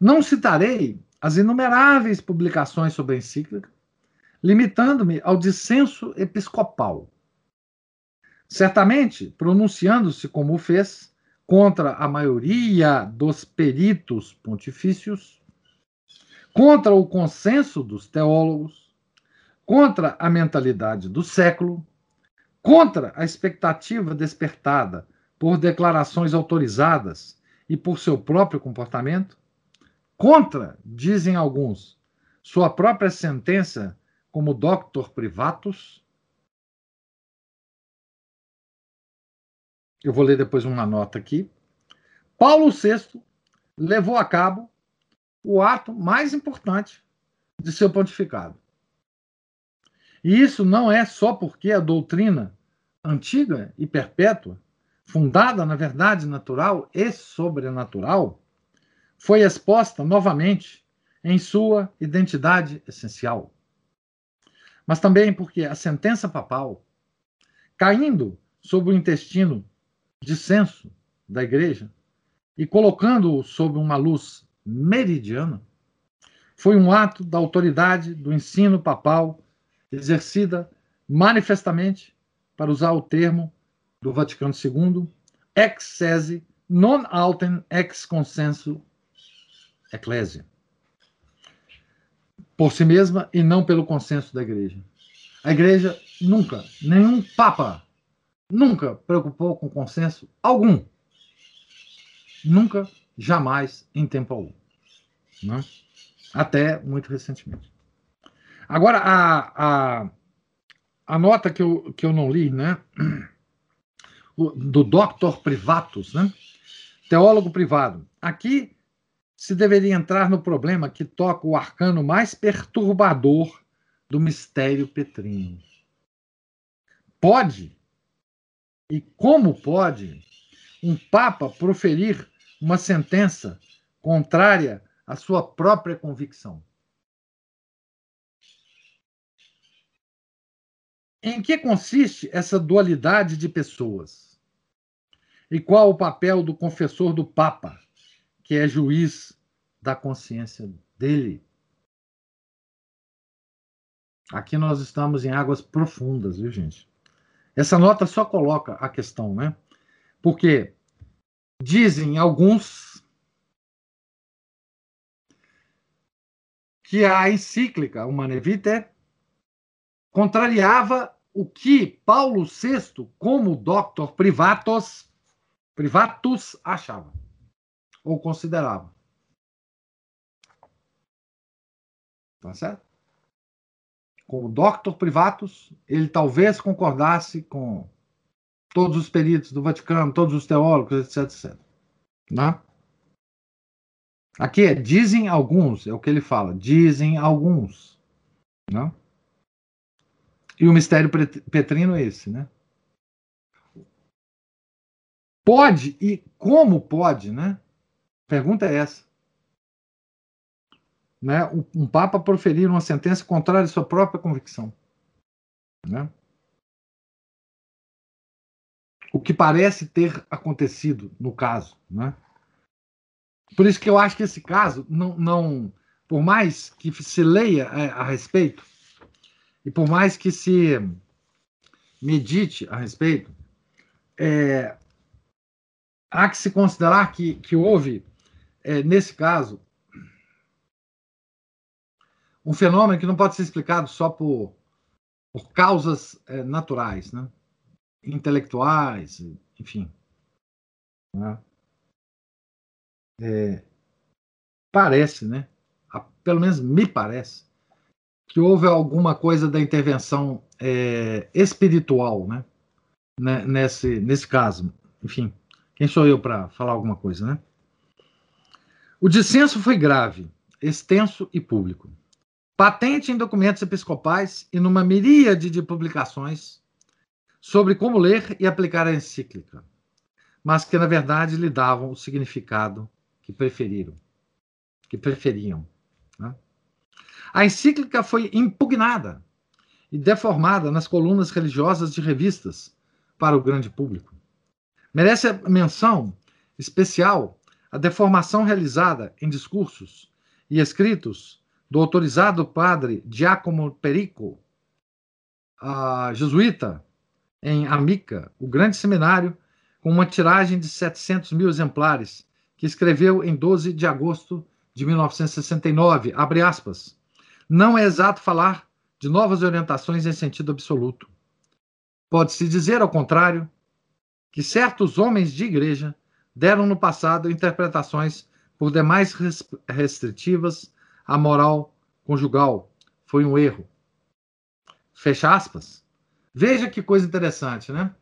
Speaker 1: Não citarei as inumeráveis publicações sobre a encíclica, limitando-me ao dissenso episcopal. Certamente, pronunciando-se como fez contra a maioria dos peritos pontifícios, contra o consenso dos teólogos, contra a mentalidade do século, contra a expectativa despertada por declarações autorizadas e por seu próprio comportamento, contra, dizem alguns, sua própria sentença como doctor privatus. Eu vou ler depois uma nota aqui. Paulo VI levou a cabo o ato mais importante de seu pontificado. E isso não é só porque a doutrina antiga e perpétua fundada na verdade natural e sobrenatural, foi exposta novamente em sua identidade essencial. Mas também porque a sentença papal, caindo sobre o intestino dissenso da igreja e colocando-o sob uma luz meridiana, foi um ato da autoridade do ensino papal exercida manifestamente, para usar o termo do Vaticano II, ex sese non autem ex consenso ecclesia. Por si mesma e não pelo consenso da igreja. A igreja nunca, nenhum papa, nunca preocupou com consenso algum. Nunca, jamais, em tempo algum. Né? Até muito recentemente. Agora, a, a, a nota que eu, que eu não li, né? Do Dr. Privatus, né? Teólogo privado. Aqui se deveria entrar no problema que toca o arcano mais perturbador do mistério petrino. Pode, e como pode, um Papa proferir uma sentença contrária à sua própria convicção? Em que consiste essa dualidade de pessoas? E qual o papel do confessor do Papa, que é juiz da consciência dele? Aqui nós estamos em águas profundas, viu, gente? Essa nota só coloca a questão, né? Porque dizem alguns que a encíclica Humane Vitae contrariava o que Paulo VI, como doctor privatus, privatus achava ou considerava. Tá certo? Como doctor privatus, ele talvez concordasse com todos os peritos do Vaticano, todos os teólogos, etc, etc. Né? Aqui é dizem alguns, é o que ele fala, dizem alguns. Né? E o mistério petrino é esse, né? Pode e como pode, né? Pergunta é essa. Né? Um papa proferir uma sentença contrária à sua própria convicção, né? O que parece ter acontecido no caso, né? Por isso que eu acho que esse caso não, não por mais que se leia a, a respeito, e por mais que se medite a respeito, é, há que se considerar que, que houve, é, nesse caso, um fenômeno que não pode ser explicado só por, por causas é, naturais, né? intelectuais, enfim. Né? É, parece, né? Pelo menos me parece, que houve alguma coisa da intervenção é, espiritual, né? Nesse, nesse caso. Enfim, quem sou eu para falar alguma coisa, né? O dissenso foi grave, extenso e público. Patente em documentos episcopais e numa miríade de publicações sobre como ler e aplicar a encíclica, mas que na verdade lhe davam o significado que preferiram, que preferiam. Né? A encíclica foi impugnada e deformada nas colunas religiosas de revistas para o grande público. Merece a menção especial a deformação realizada em discursos e escritos do autorizado padre Giacomo Perico, jesuíta, em Amica, o grande seminário, com uma tiragem de 700 mil exemplares, que escreveu em 12 de agosto de 1969, abre aspas, não é exato falar de novas orientações em sentido absoluto. Pode-se dizer, ao contrário, que certos homens de igreja deram no passado interpretações por demais restritivas à moral conjugal. Foi um erro. Fecha aspas. Veja que coisa interessante, né?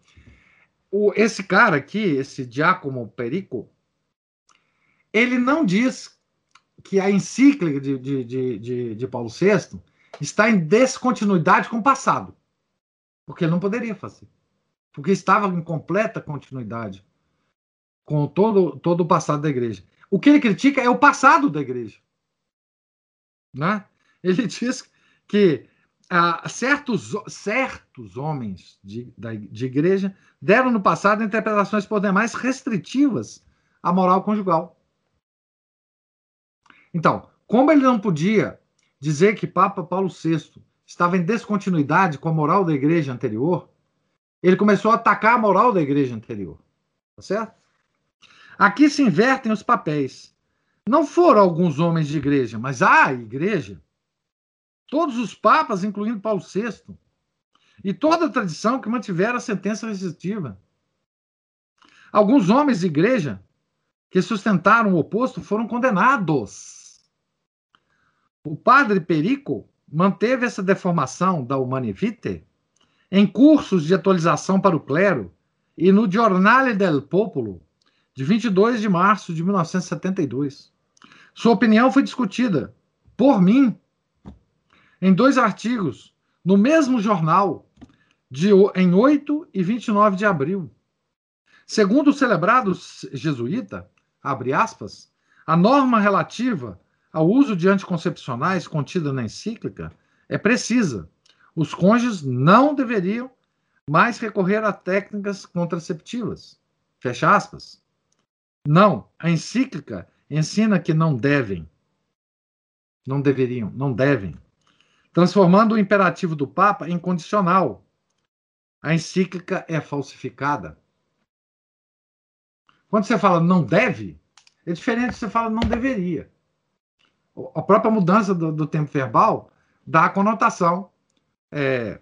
Speaker 1: O, esse cara aqui, esse Giacomo Perico, ele não diz que a encíclica de, de, de, de, Paulo VI está em descontinuidade com o passado. Porque ele não poderia fazer. porque estava em completa continuidade com todo, todo o passado da igreja. O que ele critica é o passado da igreja. Né? Ele diz que ah, certos, certos homens de, da, de igreja deram no passado interpretações por demais restritivas à moral conjugal. Então, como ele não podia dizer que Papa Paulo VI estava em descontinuidade com a moral da igreja anterior, ele começou a atacar a moral da igreja anterior. Tá certo? Aqui se invertem os papéis. Não foram alguns homens de igreja, mas a igreja. Todos os papas, incluindo Paulo VI. E toda a tradição que mantiveram a sentença restritiva. Alguns homens de igreja que sustentaram o oposto foram condenados. O padre Perico manteve essa deformação da Humane Vitae em cursos de atualização para o clero e no Giornale del Popolo, de 22 de março de 1972. Sua opinião foi discutida por mim em dois artigos no mesmo jornal, de, em 8 e 29 de abril. Segundo o celebrado jesuíta, abre aspas, a norma relativa ao uso de anticoncepcionais contida na encíclica é precisa. Os cônjuges não deveriam mais recorrer a técnicas contraceptivas. Fecha aspas. Não, a encíclica ensina que não devem. Não deveriam, não devem. Transformando o imperativo do Papa em condicional. A encíclica é falsificada. Quando você fala não deve, é diferente de você fala não deveria. A própria mudança do, do tempo verbal dá a conotação é,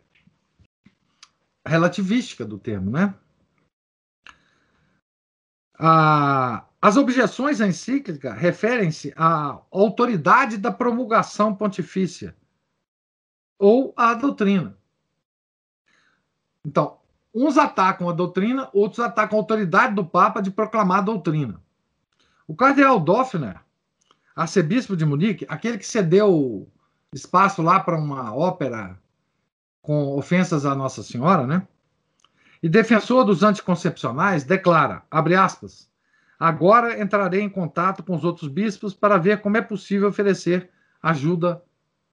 Speaker 1: relativística do termo, né? As objeções à encíclica referem-se à autoridade da promulgação pontifícia ou à doutrina. Então, uns atacam a doutrina, outros atacam a autoridade do Papa de proclamar a doutrina. O cardeal Doffner, arcebispo de Munique, aquele que cedeu espaço lá para uma ópera com ofensas à Nossa Senhora, né? E defensor dos anticoncepcionais, declara, abre aspas, agora entrarei em contato com os outros bispos para ver como é possível oferecer ajuda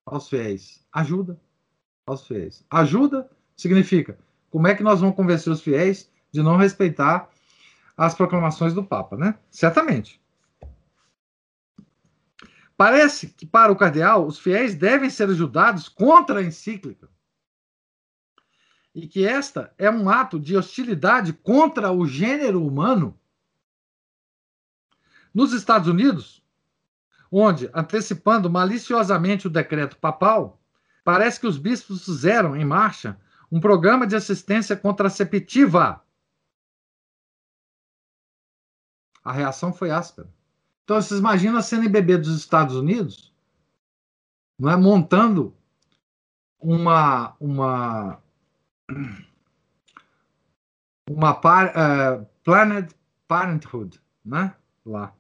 Speaker 1: aos fiéis. Ajuda aos fiéis. Ajuda significa como é que nós vamos convencer os fiéis de não respeitar as proclamações do Papa, né? Certamente. Parece que para o cardeal os fiéis devem ser ajudados contra a encíclica e que esta é um ato de hostilidade contra o gênero humano. Nos Estados Unidos, onde, antecipando maliciosamente o decreto papal, parece que os bispos fizeram em marcha um programa de assistência contraceptiva. A reação foi áspera. Então, vocês imaginam a CNBB dos Estados Unidos não é, montando uma, uma, uma par, uh, Planet Parenthood, né? Lá.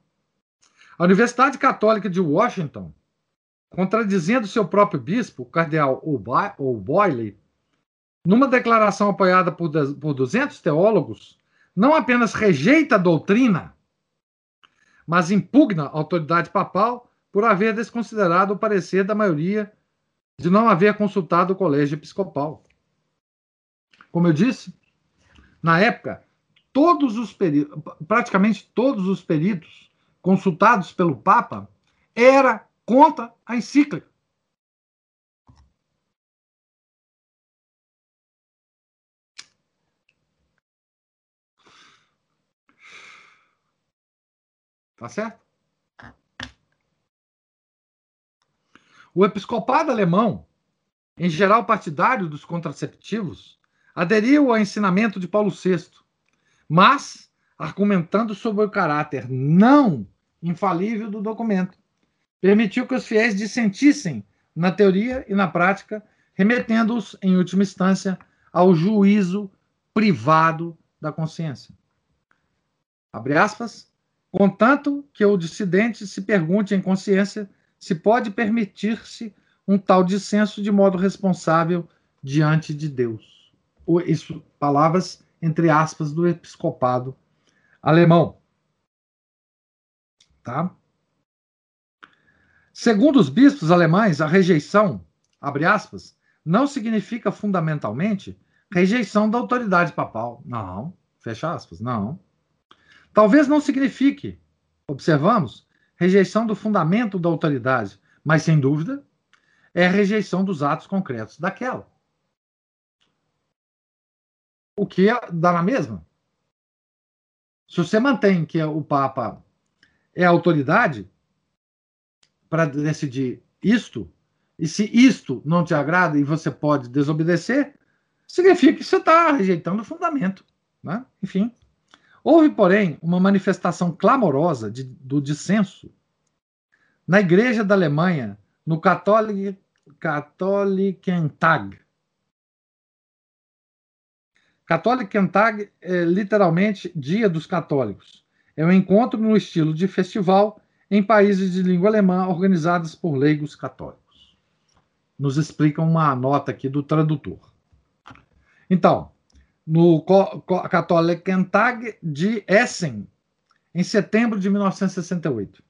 Speaker 1: A Universidade Católica de Washington, contradizendo seu próprio bispo, o cardeal O'Boyle, numa declaração apoiada por, por 200 teólogos, não apenas rejeita a doutrina, mas impugna a autoridade papal por haver desconsiderado o parecer da maioria de não haver consultado o colégio episcopal. Como eu disse, na época, todos os peritos, praticamente todos os peritos consultados pelo Papa era contra a encíclica. Tá certo? O episcopado alemão, em geral partidário dos contraceptivos, aderiu ao ensinamento de Paulo VI, mas argumentando sobre o caráter não infalível do documento. Permitiu que os fiéis dissentissem na teoria e na prática, remetendo-os, em última instância, ao juízo privado da consciência. Abre aspas. Contanto que o dissidente se pergunte em consciência se pode permitir-se um tal dissenso de modo responsável diante de Deus isso, palavras entre aspas, do episcopado alemão. Tá? Segundo os bispos alemães, a rejeição, abre aspas, não significa fundamentalmente rejeição da autoridade papal. Não, fecha aspas, não. Talvez não signifique, observamos, rejeição do fundamento da autoridade, mas sem dúvida é rejeição dos atos concretos daquela. O que dá na mesma? Se você mantém que o Papa é autoridade para decidir isto, e se isto não te agrada e você pode desobedecer, significa que você está rejeitando o fundamento. Né? Enfim. Houve, porém, uma manifestação clamorosa de, do dissenso na Igreja da Alemanha, no Catholic, Catholicentag é literalmente Dia dos Católicos. É um encontro no estilo de festival em países de língua alemã organizados por leigos católicos. Nos explica uma nota aqui do tradutor. Então, no Catholicentag de Essen, em setembro de 1968,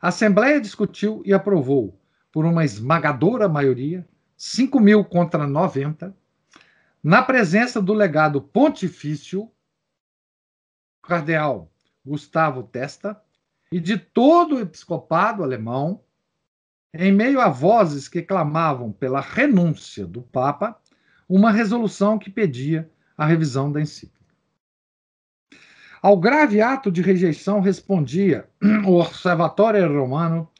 Speaker 1: a Assembleia discutiu e aprovou, por uma esmagadora maioria, 5 mil contra 90, na presença do legado pontifício, cardeal Gustavo Testa, e de todo o episcopado alemão, em meio a vozes que clamavam pela renúncia do Papa, uma resolução que pedia a revisão da encíclica. Ao grave ato de rejeição respondia o Observatório Romano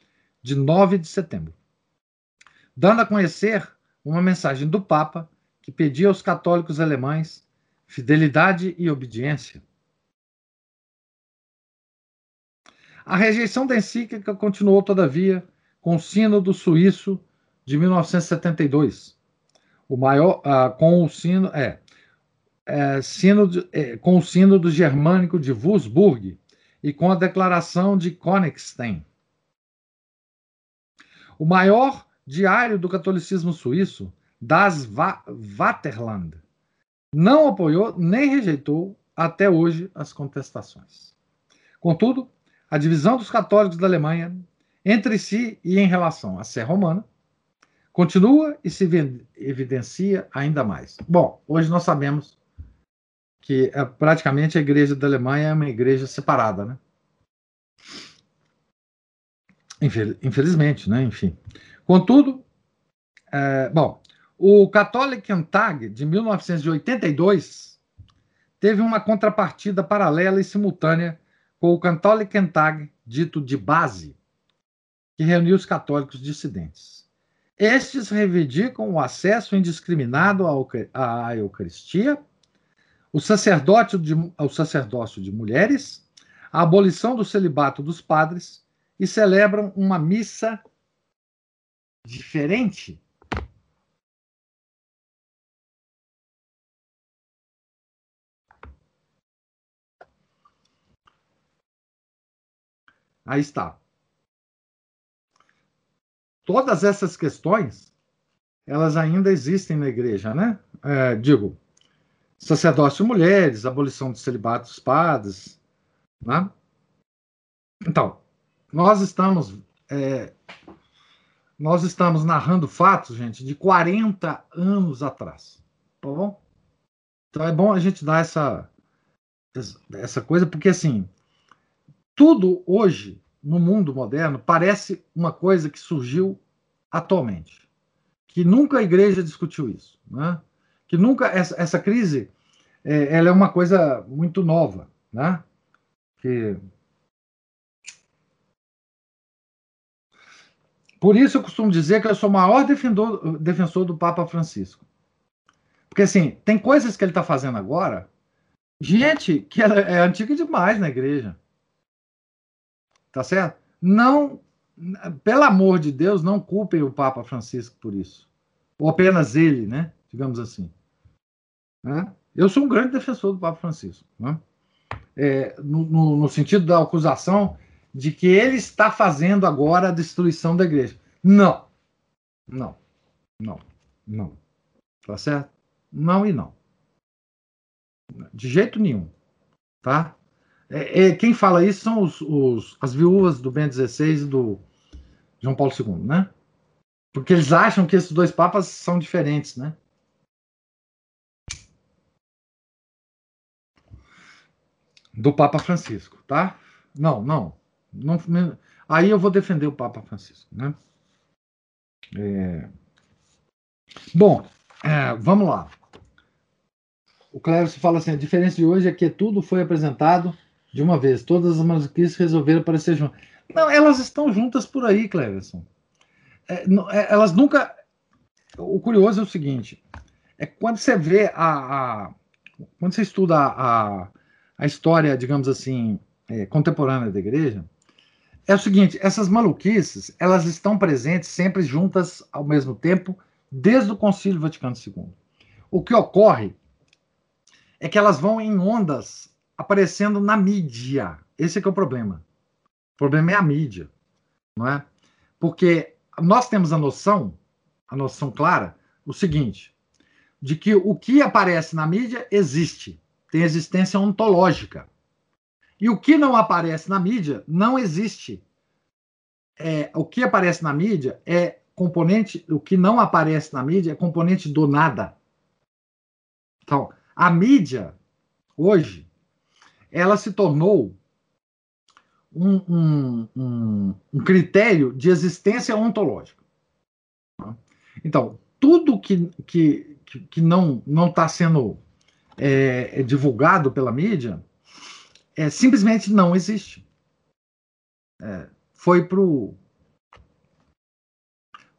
Speaker 1: de 9 de setembro, dando a conhecer uma mensagem do Papa que pedia aos católicos alemães fidelidade e obediência. A rejeição da encíclica continuou, todavia, com o Sínodo Suíço de 1972, o maior, ah, com o sino, é, é, sínodo, é, com o germânico de Würzburg e com a declaração de Königstein. O maior diário do catolicismo suíço, Das Vaterland, não apoiou nem rejeitou até hoje as contestações. Contudo, a divisão dos católicos da Alemanha entre si e em relação à Sé Romana continua e se evidencia ainda mais. Bom, hoje nós sabemos que é, praticamente a igreja da Alemanha é uma igreja separada, né? Infelizmente, né? Enfim. Contudo, é, bom, o Tag de 1982 teve uma contrapartida paralela e simultânea com o Tag dito de base, que reuniu os católicos dissidentes. Estes reivindicam o acesso indiscriminado à Eucaristia, o de, ao sacerdócio de mulheres, a abolição do celibato dos padres e celebram uma missa diferente. Aí está todas essas questões, elas ainda existem na igreja, né? É, digo, sacerdócio mulheres, abolição do celibato dos padres, né? Então, nós estamos é, nós estamos narrando fatos, gente, de 40 anos atrás, tá bom? Então é bom a gente dar essa essa coisa porque assim, tudo hoje no mundo moderno parece uma coisa que surgiu atualmente, que nunca a igreja discutiu isso, né? que nunca essa, essa crise é, ela é uma coisa muito nova, né? Que por isso eu costumo dizer que eu sou o maior defendor, defensor do Papa Francisco, porque assim tem coisas que ele está fazendo agora, gente que é antiga demais na igreja. Tá certo? Não, pelo amor de Deus, não culpem o Papa Francisco por isso. Ou apenas ele, né? Digamos assim. Né? Eu sou um grande defensor do Papa Francisco. Né? É, no, no, no sentido da acusação de que ele está fazendo agora a destruição da igreja. Não. Não. Não. Não. Tá certo? Não e não. De jeito nenhum. Tá? É, é, quem fala isso são os, os, as viúvas do Ben XVI e do João Paulo II, né? Porque eles acham que esses dois papas são diferentes, né? Do Papa Francisco, tá? Não, não. não aí eu vou defender o Papa Francisco, né? É... Bom, é, vamos lá. O Clécio fala assim: a diferença de hoje é que tudo foi apresentado de uma vez. Todas as manuscritas resolveram aparecer juntas. Não, elas estão juntas por aí, Cleverson. É, é, elas nunca. O curioso é o seguinte: é quando você vê a. a quando você estuda a, a história, digamos assim, é, contemporânea da igreja, é o seguinte: essas maluquices elas estão presentes sempre juntas ao mesmo tempo, desde o Concílio Vaticano II. O que ocorre é que elas vão em ondas aparecendo na mídia. Esse é que é o problema. O problema é a mídia, não é? Porque nós temos a noção, a noção clara, o seguinte, de que o que aparece na mídia existe, tem existência ontológica. E o que não aparece na mídia não existe. É, o que aparece na mídia é componente, o que não aparece na mídia é componente do nada. Então, a mídia, hoje, ela se tornou um, um, um, um critério de existência ontológica. Então, tudo que, que, que não está sendo é, é divulgado pela mídia é, simplesmente não existe. É, foi para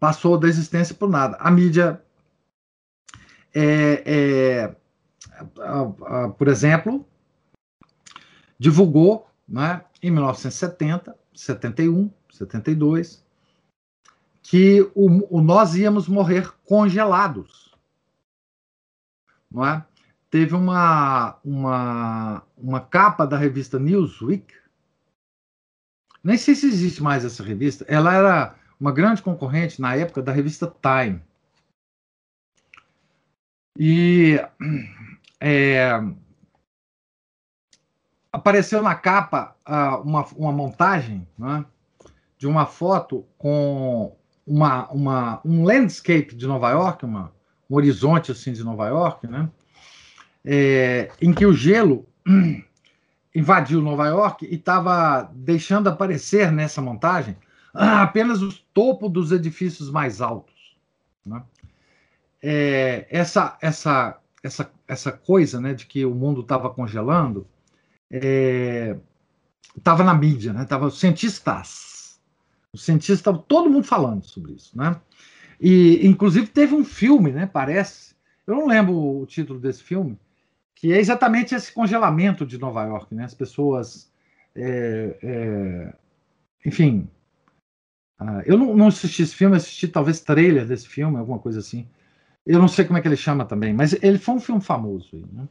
Speaker 1: passou da existência por nada. A mídia é, é a, a, por exemplo, divulgou né, em 1970, 71, 72, que o, o, nós íamos morrer congelados. Não é? Teve uma, uma, uma capa da revista Newsweek, nem sei se existe mais essa revista, ela era uma grande concorrente na época da revista Time. E é, apareceu na capa uh, uma, uma montagem né, de uma foto com uma, uma, um landscape de Nova York, uma, um horizonte assim de Nova York, né, é, em que o gelo invadiu Nova York e estava deixando aparecer nessa montagem apenas o topo dos edifícios mais altos. Né? É, essa, essa, essa, essa coisa né, de que o mundo estava congelando estava é, na mídia, né? Tava os cientistas, os cientistas estavam todo mundo falando sobre isso, né? E inclusive teve um filme, né? Parece, eu não lembro o título desse filme, que é exatamente esse congelamento de Nova York, né? As pessoas, é, é, enfim, uh, eu não, não, assisti esse filme, assisti talvez trailer desse filme, alguma coisa assim. Eu não sei como é que ele chama também, mas ele foi um filme famoso. Aí, né?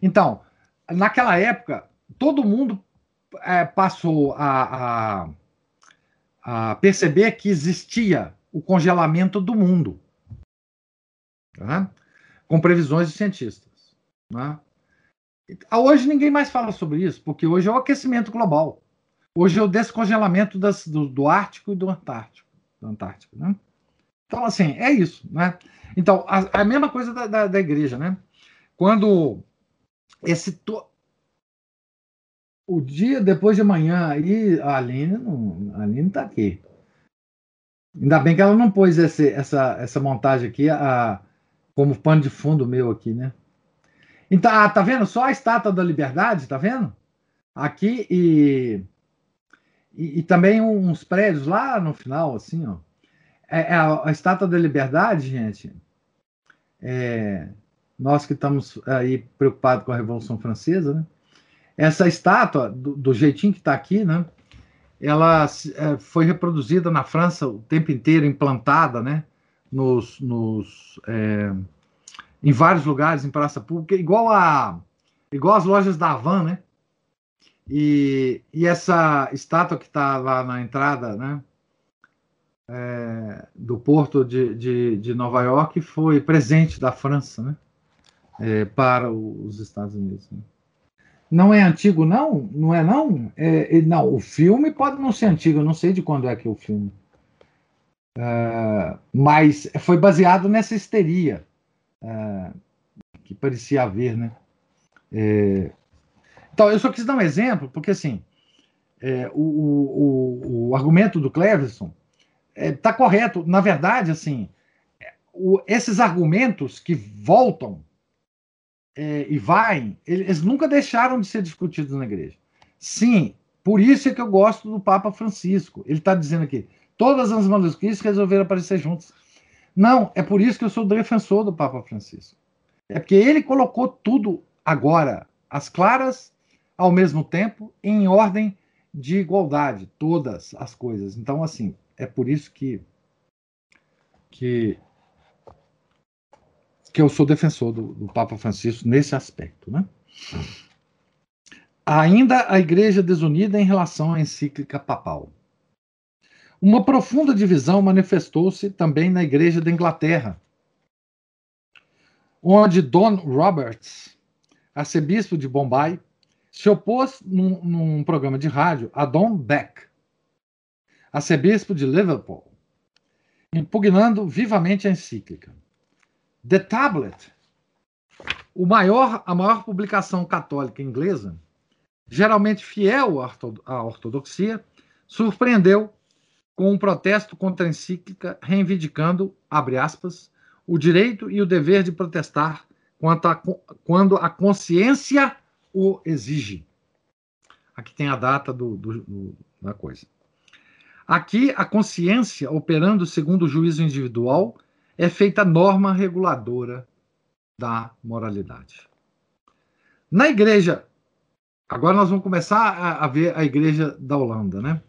Speaker 1: Então, naquela época, todo mundo é, passou a, a, a, perceber que existia o congelamento do mundo, tá? com previsões de cientistas. Né? Hoje ninguém mais fala sobre isso, porque hoje é o aquecimento global. Hoje é o descongelamento das, do, do, Ártico e do Antártico. Do Antártico né? Então, assim, é isso. Né? Então, a, a mesma coisa da, da, da igreja. Né? Quando esse, to, o dia depois de amanhã, aí a Aline não, a Aline está aqui. Ainda bem que ela não pôs esse, essa, essa montagem aqui a, como pano de fundo meu aqui, né? Então, ah, tá vendo? Só a estátua da liberdade, tá vendo? Aqui e, e, e também uns prédios lá no final, assim, ó. É, é a, a, estátua da liberdade, gente. É, nós que estamos aí preocupados com a Revolução Francesa, né? Essa estátua, do, do jeitinho que está aqui, né? Ela é, foi reproduzida na França o tempo inteiro, implantada, né? Nos, nos é, em vários lugares, em praça pública, igual a igual as lojas da Havan, né? E, e essa estátua que está lá na entrada, né? É, do porto de, de, de, Nova York foi presente da França, né? é, para os Estados Unidos. Né? Não é antigo, não? Não é, não? É, não, o filme pode não ser antigo, eu não sei de quando é que é o filme. Uh, mas foi baseado nessa histeria uh, que parecia haver, né? É, então, eu só quis dar um exemplo, porque assim, é, o, o, o, argumento do Cleverson está é, correto. Na verdade, assim, o, esses argumentos que voltam é, e vai, eles nunca deixaram de ser discutidos na igreja. Sim, por isso é que eu gosto do Papa Francisco. Ele está dizendo aqui: todas as manuscritas resolveram aparecer juntas. Não, é por isso que eu sou defensor do Papa Francisco. É porque ele colocou tudo agora, as claras, ao mesmo tempo, em ordem de igualdade, todas as coisas. Então, assim, é por isso que que que eu sou defensor do, do Papa Francisco nesse aspecto. Né? Ainda a Igreja desunida em relação à encíclica papal. Uma profunda divisão manifestou-se também na Igreja da Inglaterra, onde Don Roberts, arcebispo de Bombay, se opôs num, num programa de rádio a Don Beck, arcebispo de Liverpool, impugnando vivamente a encíclica. The Tablet, o maior, a maior publicação católica inglesa, geralmente fiel à ortodoxia, surpreendeu com um protesto contra a encíclica, reivindicando, abre aspas, o direito e o dever de protestar a, quando a consciência o exige. Aqui tem a data do, do, do, da coisa. Aqui, a consciência, operando segundo o juízo individual, é feita a norma reguladora da moralidade. Na igreja, agora nós vamos começar a, a ver a igreja da Holanda, né?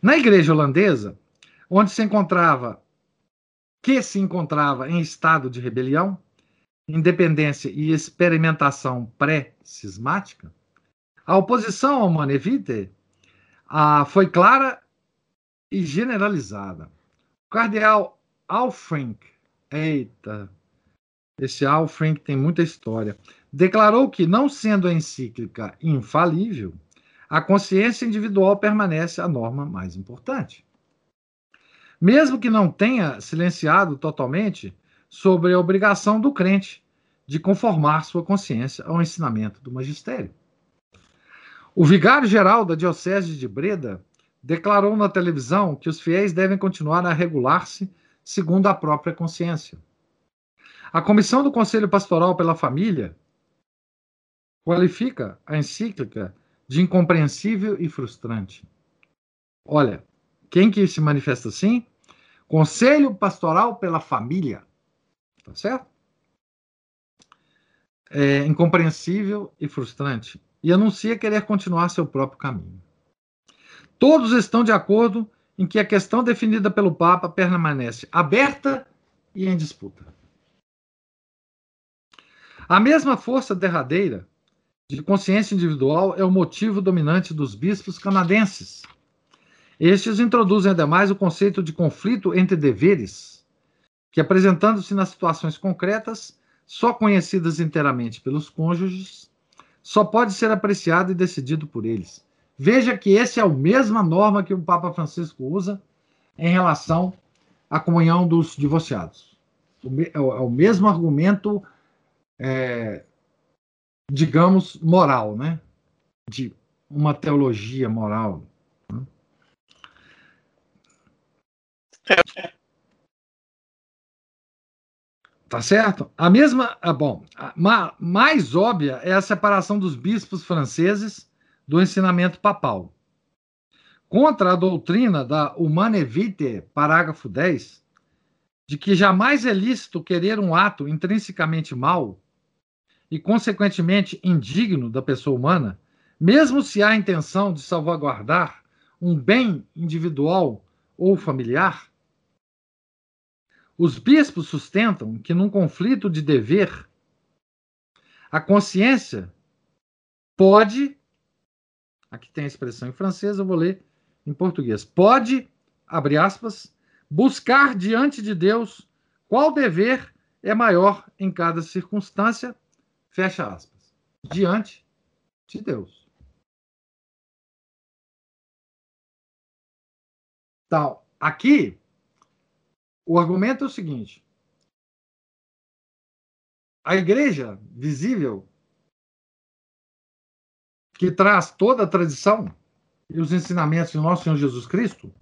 Speaker 1: Na igreja holandesa, onde se encontrava, que se encontrava em estado de rebelião, independência e experimentação pré-cismática, a oposição ao Manevite ah, foi clara e generalizada. O cardeal Alfrink, eita, esse Alfrink tem muita história, declarou que, não sendo a encíclica infalível, a consciência individual permanece a norma mais importante. Mesmo que não tenha silenciado totalmente sobre a obrigação do crente de conformar sua consciência ao ensinamento do magistério. O vigário-geral da Diocese de Breda declarou na televisão que os fiéis devem continuar a regular-se segundo a própria consciência. A Comissão do Conselho Pastoral pela Família qualifica a encíclica de incompreensível e frustrante. Olha, quem que se manifesta assim? Conselho Pastoral pela Família. Tá certo? É incompreensível e frustrante. E anuncia querer continuar seu próprio caminho. Todos estão de acordo em que a questão definida pelo Papa permanece aberta e em disputa. A mesma força derradeira de consciência individual é o motivo dominante dos bispos canadenses. Estes introduzem, ademais, o conceito de conflito entre deveres, que, apresentando-se nas situações concretas, só conhecidas inteiramente pelos cônjuges, só pode ser apreciado e decidido por eles. Veja que essa é a mesma norma que o Papa Francisco usa em relação à comunhão dos divorciados. É, é o mesmo argumento, é, digamos, moral, né? De uma teologia moral. Tá certo? A mesma. Ah, bom, a, mais óbvia é a separação dos bispos franceses do ensinamento papal. Contra a doutrina da Humane Vitae, parágrafo 10, de que jamais é lícito querer um ato intrinsecamente mau e, consequentemente, indigno da pessoa humana, mesmo se há intenção de salvaguardar um bem individual ou familiar, os bispos sustentam que, num conflito de dever, a consciência pode Aqui tem a expressão em francês, eu vou ler em português. Pode, abre aspas, buscar diante de Deus qual dever é maior em cada circunstância, fecha aspas, diante de Deus. Então, aqui, o argumento é o seguinte: a igreja visível, que traz toda a tradição e os ensinamentos de nosso Senhor Jesus Cristo,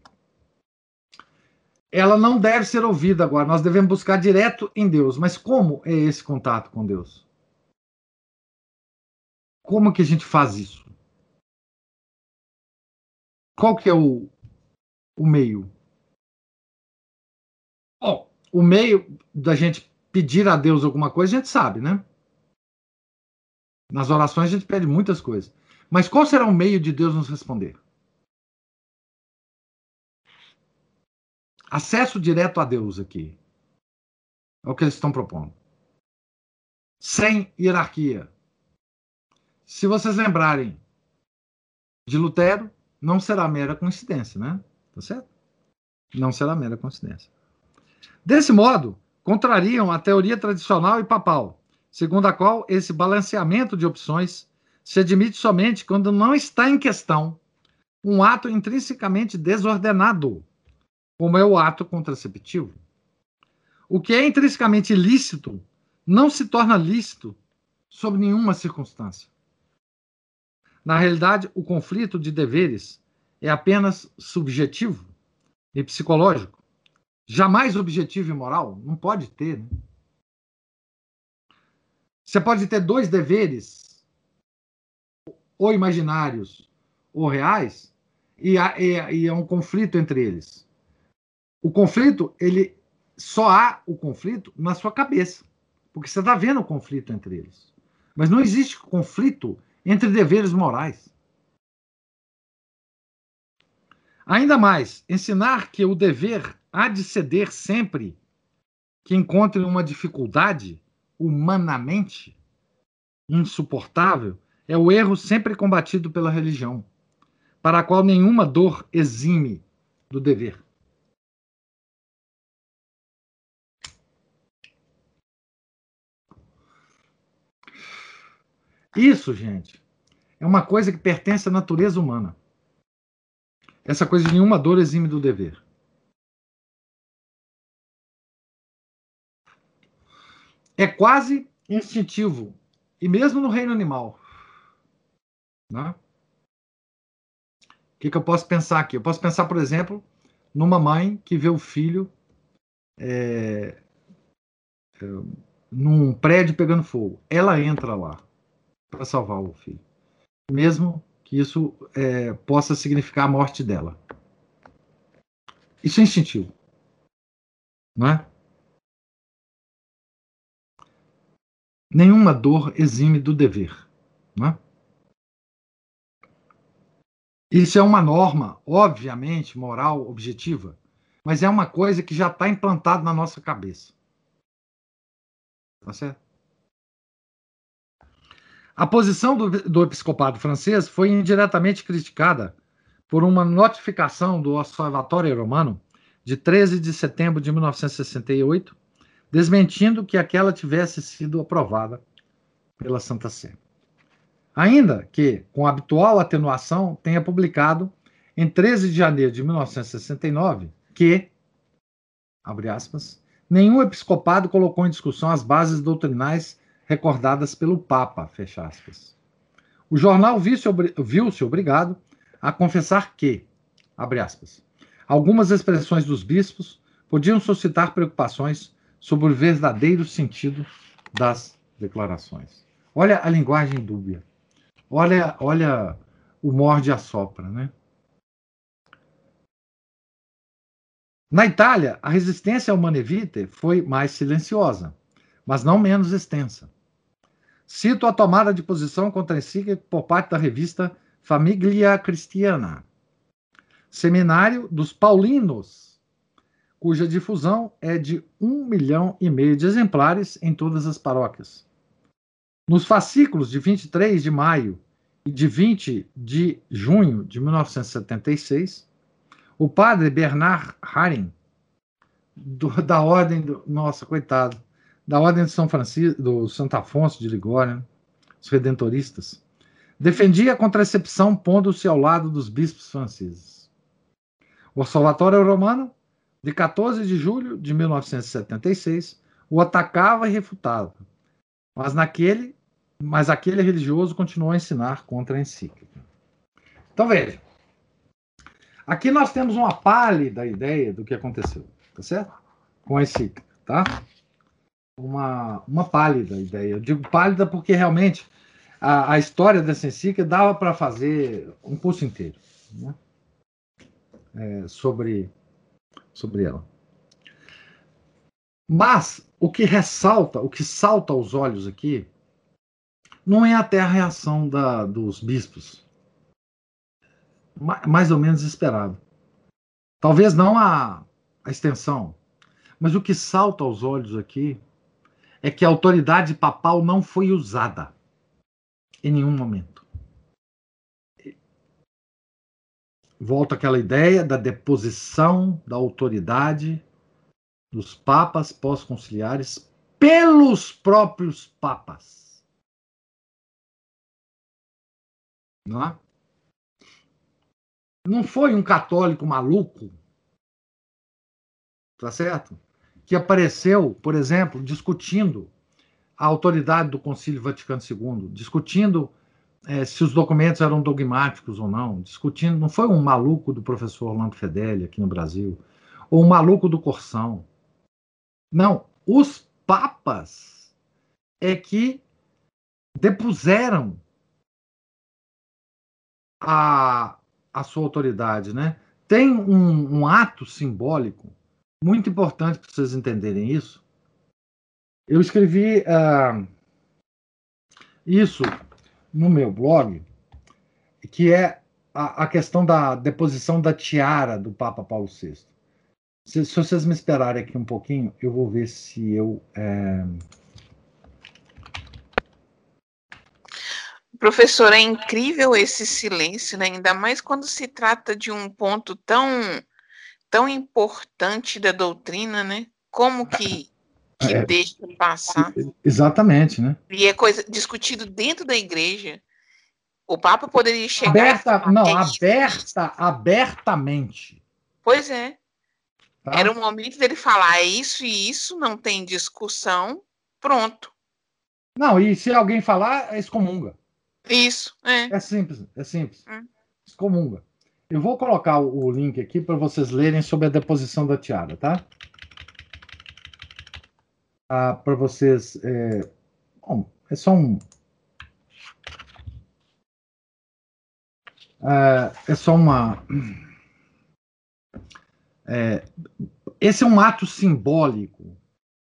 Speaker 1: ela não deve ser ouvida agora. Nós devemos buscar direto em Deus. Mas como é esse contato com Deus? Como que a gente faz isso? Qual que é o, o meio? Bom, o meio da gente pedir a Deus alguma coisa, a gente sabe, né? Nas orações a gente pede muitas coisas. Mas qual será o meio de Deus nos responder? Acesso direto a Deus aqui. É o que eles estão propondo. Sem hierarquia. Se vocês lembrarem de Lutero, não será mera coincidência, né? Tá certo? Não será mera coincidência. Desse modo, contrariam a teoria tradicional e papal, segundo a qual esse balanceamento de opções se admite somente quando não está em questão um ato intrinsecamente desordenado como é o ato contraceptivo. O que é intrinsecamente ilícito não se torna lícito sob nenhuma circunstância. Na realidade, o conflito de deveres é apenas subjetivo e psicológico, jamais objetivo e moral. Não pode ter. Né? Você pode ter dois deveres, ou imaginários ou reais, e há, e, e há um conflito entre eles. O conflito, ele só há o conflito na sua cabeça, porque você está vendo o conflito entre eles. Mas não existe conflito entre deveres morais. Ainda mais, ensinar que o dever há de ceder sempre que encontre uma dificuldade humanamente insuportável é o erro sempre combatido pela religião, para a qual nenhuma dor exime do dever. Isso, gente, é uma coisa que pertence à natureza humana. Essa coisa de nenhuma dor exime do dever. É quase instintivo, e mesmo no reino animal. Né? O que, que eu posso pensar aqui? Eu posso pensar, por exemplo, numa mãe que vê o filho é, é, num prédio pegando fogo. Ela entra lá para salvar o filho, mesmo que isso é, possa significar a morte dela. Isso é instintivo, não é? Nenhuma dor exime do dever, não é? Isso é uma norma, obviamente, moral, objetiva, mas é uma coisa que já está implantada na nossa cabeça. Tá certo? A posição do, do episcopado francês foi indiretamente criticada por uma notificação do Observatório Romano de 13 de setembro de 1968, desmentindo que aquela tivesse sido aprovada pela Santa Sé. Ainda que, com habitual atenuação, tenha publicado em 13 de janeiro de 1969 que, abre aspas, nenhum episcopado colocou em discussão as bases doutrinais recordadas pelo Papa, fecha aspas. O jornal viu-se obrigado a confessar que, abre aspas, algumas expressões dos bispos podiam suscitar preocupações sobre o verdadeiro sentido das declarações. Olha a linguagem dúbia. Olha, olha o morde a sopra, né? Na Itália, a resistência ao Manevite foi mais silenciosa, mas não menos extensa. Cito a tomada de posição contra a por parte da revista Família Cristiana, seminário dos Paulinos, cuja difusão é de um milhão e meio de exemplares em todas as paróquias. Nos fascículos de 23 de maio e de 20 de junho de 1976, o padre Bernard Haring, do, da ordem do. Nossa, coitado da Ordem de São Francisco, do Santo Afonso de Ligório, né? os redentoristas, defendia a contracepção pondo-se ao lado dos bispos franceses. O Observatório Romano, de 14 de julho de 1976, o atacava e refutava, mas naquele, mas aquele religioso continuou a ensinar contra a encíclica. Então veja, aqui nós temos uma pálida ideia do que aconteceu, tá certo? Com a encíclica, tá? Uma, uma pálida ideia. Eu digo pálida porque realmente a, a história dessa encíclica dava para fazer um curso inteiro né? é, sobre, sobre ela. Mas o que ressalta, o que salta aos olhos aqui, não é até a reação da, dos bispos. Mais ou menos esperado. Talvez não a, a extensão, mas o que salta aos olhos aqui é que a autoridade papal não foi usada em nenhum momento. Volta aquela ideia da deposição da autoridade dos papas pós-conciliares pelos próprios papas. Não, é? não foi um católico maluco, tá certo? Que apareceu, por exemplo, discutindo a autoridade do Concílio Vaticano II, discutindo é, se os documentos eram dogmáticos ou não, discutindo. Não foi um maluco do professor Orlando Fedeli aqui no Brasil, ou um maluco do Corsão. Não, os papas é que depuseram a, a sua autoridade, né? Tem um, um ato simbólico muito importante para vocês entenderem isso, eu escrevi uh, isso no meu blog, que é a, a, questão da deposição da tiara do Papa Paulo VI. Se, se, vocês me esperarem aqui um pouquinho, eu vou ver se eu. É...
Speaker 4: Professor, é incrível esse silêncio, né? ainda mais quando se trata de um ponto tão, tão importante da doutrina, né? Como que que é, deixa passar.
Speaker 1: Exatamente, né?
Speaker 4: E é coisa discutido dentro da igreja. O Papa poderia chegar.
Speaker 1: Aberta, não, é aberta, abertamente.
Speaker 4: Pois é. Tá? Era o momento dele falar é isso e isso, não tem discussão, pronto.
Speaker 1: Não, e se alguém falar, excomunga.
Speaker 4: Isso, é.
Speaker 1: É simples, é simples. Hum. Excomunga. Eu vou colocar o link aqui para vocês lerem sobre a deposição da tiara, tá? ah, para vocês. É, bom, é só um. Ah, é só uma. É, esse é um ato simbólico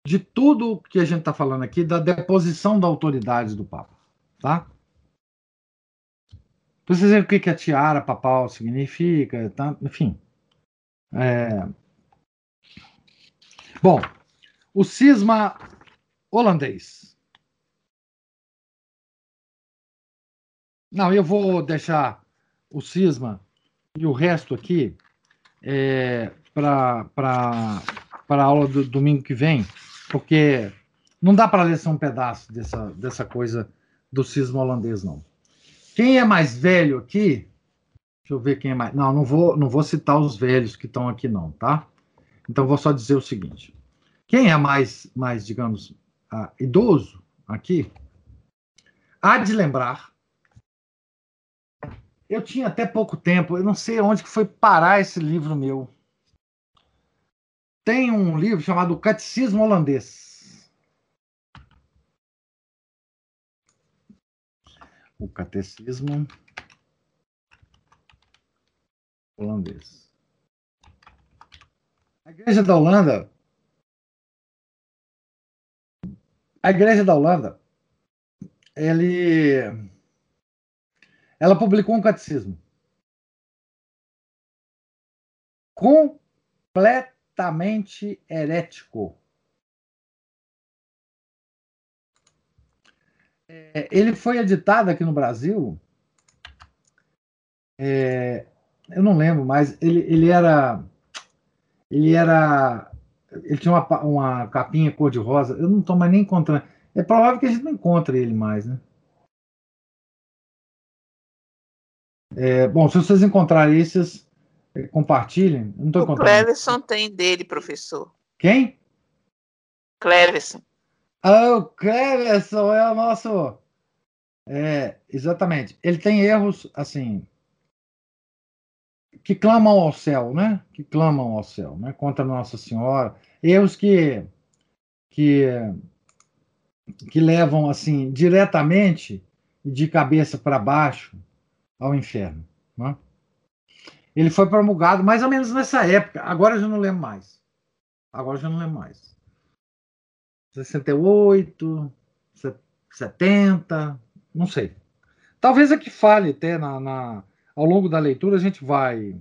Speaker 1: de tudo que a gente está falando aqui, da deposição da autoridade do Papa. Tá? Para vocês verem o que, que a tiara papal significa, tá? enfim. É... Bom, o cisma holandês. Não, eu vou deixar o cisma e o resto aqui é, para a aula do domingo que vem, porque não dá para ler só um pedaço dessa, dessa coisa do cisma holandês, não. Quem é mais velho aqui? Deixa eu ver quem é mais. Não, não vou, não vou citar os velhos que estão aqui, não, tá? Então, vou só dizer o seguinte. Quem é mais, mais digamos, uh, idoso aqui, há de lembrar. Eu tinha até pouco tempo, eu não sei onde que foi parar esse livro meu. Tem um livro chamado Catecismo Holandês. O Catecismo Holandês. A Igreja da Holanda A Igreja da Holanda, ele, ela publicou um catecismo completamente herético. É, ele foi editado aqui no Brasil. É, eu não lembro, mas ele, ele era ele era ele tinha uma, uma capinha cor-de-rosa. Eu não estou mais nem encontrando. É provável que a gente não encontre ele mais, né? É, bom, se vocês encontrarem esses, compartilhem. Não tô
Speaker 4: O
Speaker 1: encontrando.
Speaker 4: Cleverson tem dele, professor.
Speaker 1: Quem?
Speaker 4: Cleverson.
Speaker 1: Ah, o Cleverson é o nosso. É, exatamente. Ele tem erros, assim, que clamam ao céu, né? Que clamam ao céu, né? Contra Nossa Senhora. Erros que, que, que levam, assim, diretamente de cabeça para baixo ao inferno. Né? Ele foi promulgado mais ou menos nessa época. Agora eu já não lembro mais. Agora eu já não lembro mais. 68, 70, não sei. Talvez aqui fale até na, na, ao longo da leitura a gente vai.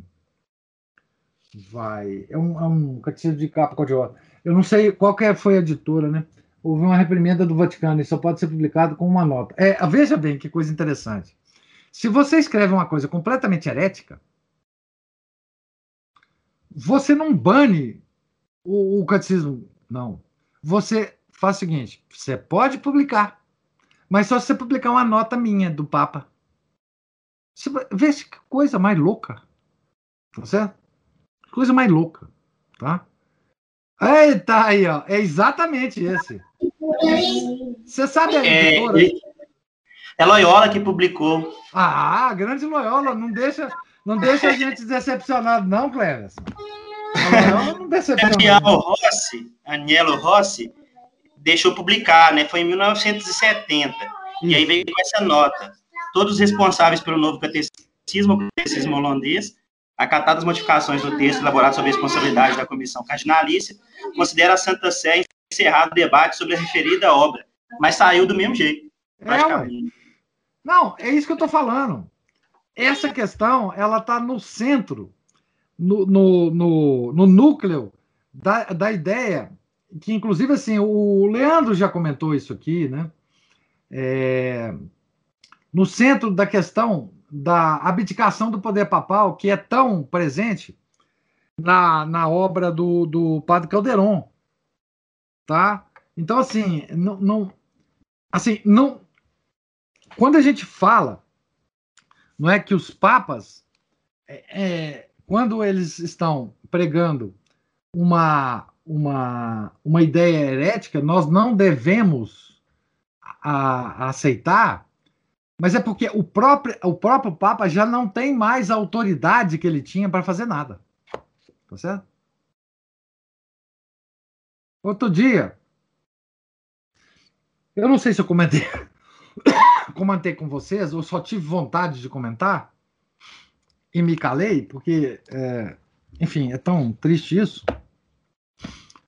Speaker 1: Vai. É um, é um catecismo de capa cor-de-rosa. Eu não sei qual que foi a editora, né? Houve uma reprimenda do Vaticano e só pode ser publicado com uma nota. É, veja bem que coisa interessante. Se você escreve uma coisa completamente herética, você não bane o, o catecismo, não. Você faz o seguinte: você pode publicar, mas só se você publicar uma nota minha do Papa. Você vê que coisa mais louca. Tá certo? Coisa mais louca. Tá? Eita, aí, ó. É exatamente esse. Você sabe a
Speaker 5: É,
Speaker 1: editora?
Speaker 5: e- é Loyola que publicou.
Speaker 1: Ah, grande Loyola, não deixa, não deixa a gente decepcionado, não, Loyola não decepciona.
Speaker 5: Daniel Rossi, Anielo Rossi, deixou publicar, né? Foi em 1970. E aí veio com essa nota. Todos os responsáveis pelo novo catecismo, catecismo holandês, acatadas as modificações do texto elaborado sob a responsabilidade da comissão cardinalícia, considera a Santa Sé encerrado o debate sobre a referida obra, mas saiu do mesmo jeito,
Speaker 1: É,
Speaker 5: praticamente.
Speaker 1: Não, é isso que eu estou falando. Essa questão, ela está no centro, no, no, no, no núcleo da, da ideia, que inclusive assim, o Leandro já comentou isso aqui, né? É, no centro da questão da abdicação do poder papal, que é tão presente na, na obra do, do Padre Calderon, tá? Então, assim, não, não assim, não, quando a gente fala, não é que os papas, é, é, quando eles estão pregando uma, uma, uma ideia herética, nós não devemos a, a aceitar, mas é porque o próprio, o próprio Papa já não tem mais a autoridade que ele tinha para fazer nada. Tá certo? Outro dia, eu não sei se eu comentei comentei com vocês, ou só tive vontade de comentar e me calei, porque, é, enfim, é tão triste isso.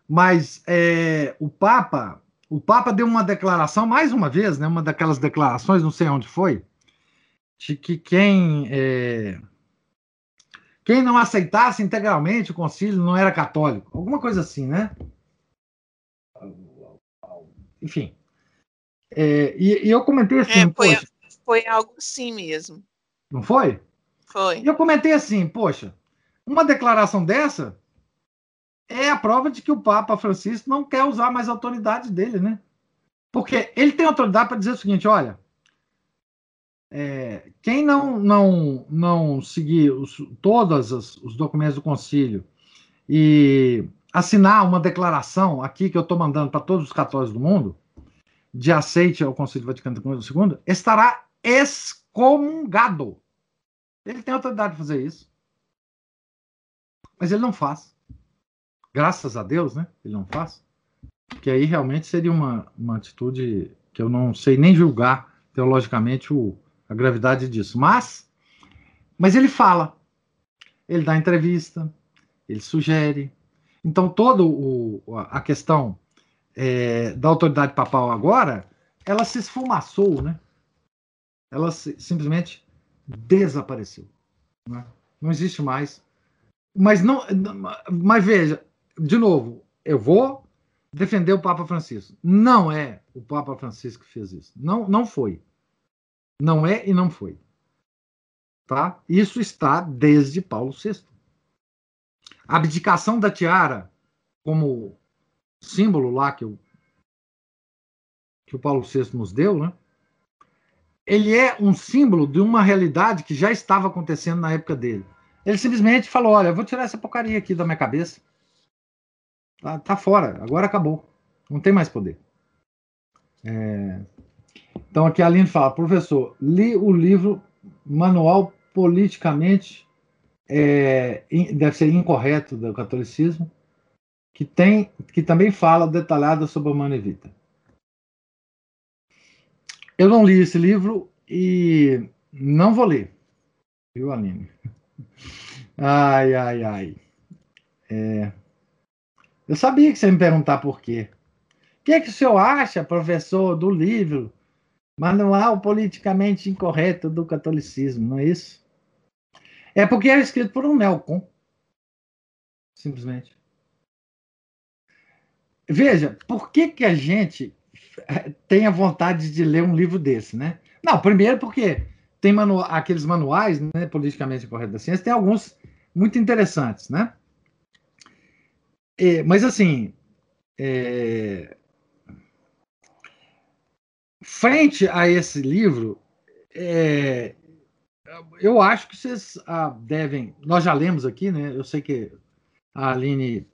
Speaker 1: Mas é, o Papa, o Papa deu uma declaração, mais uma vez, né, uma daquelas declarações, não sei onde foi, de que quem, é, quem não aceitasse integralmente o concílio não era católico, alguma coisa assim, né? Enfim. É, e, e eu comentei assim,
Speaker 4: É, foi,
Speaker 1: poxa,
Speaker 4: foi algo assim mesmo.
Speaker 1: não foi?
Speaker 4: Foi.
Speaker 1: E eu comentei assim, poxa, uma declaração dessa é a prova de que o Papa Francisco não quer usar mais a autoridade dele, né? Porque ele tem autoridade para dizer o seguinte, olha, é, quem não não não seguir os, todos os, os documentos do concílio e assinar uma declaração aqui que eu estou mandando para todos os católicos do mundo de aceite ao Concílio Vaticano II, estará excomungado. Ele tem autoridade de fazer isso. Mas ele não faz. Graças a Deus, né? Ele não faz. Que aí realmente seria uma, uma atitude que eu não sei nem julgar teologicamente o, a gravidade disso. Mas, mas ele fala. Ele dá entrevista. Ele sugere. Então, toda a questão é, da autoridade papal agora, ela se esfumaçou, né? Ela se, simplesmente desapareceu. Né? Não existe mais. Mas não, mas veja, de novo, eu vou defender o Papa Francisco. Não é o Papa Francisco que fez isso. Não, não foi. Não é e não foi. Tá? Isso está desde Paulo VI. A abdicação da tiara como símbolo lá que o, que o Paulo VI nos deu, né? ele é um símbolo de uma realidade que já estava acontecendo na época dele. Ele simplesmente falou: Olha, vou tirar essa porcaria aqui da minha cabeça. Tá, tá fora, agora acabou. Não tem mais poder. É... Então aqui a Aline fala: Professor, li o livro Manual Politicamente, é, deve ser incorreto do catolicismo, que, tem, que também fala detalhada sobre a Manevita. Eu não li esse livro e não vou ler. Viu, Aline? Ai, ai, ai. É... Eu sabia que você ia me perguntar por quê. O que é que o senhor acha, professor, do livro Manual Politicamente Incorreto do Catolicismo, não é isso? É porque é escrito por um Nelcon. Simplesmente. Veja, por que, que a gente tenha vontade de ler um livro desse, né? Não, primeiro porque tem manu aqueles manuais, né, politicamente corretos da ciência, tem alguns muito interessantes, né? É, mas assim, é... frente a esse livro, é... eu acho que vocês ah, devem. Nós já lemos aqui, né? Eu sei que a Aline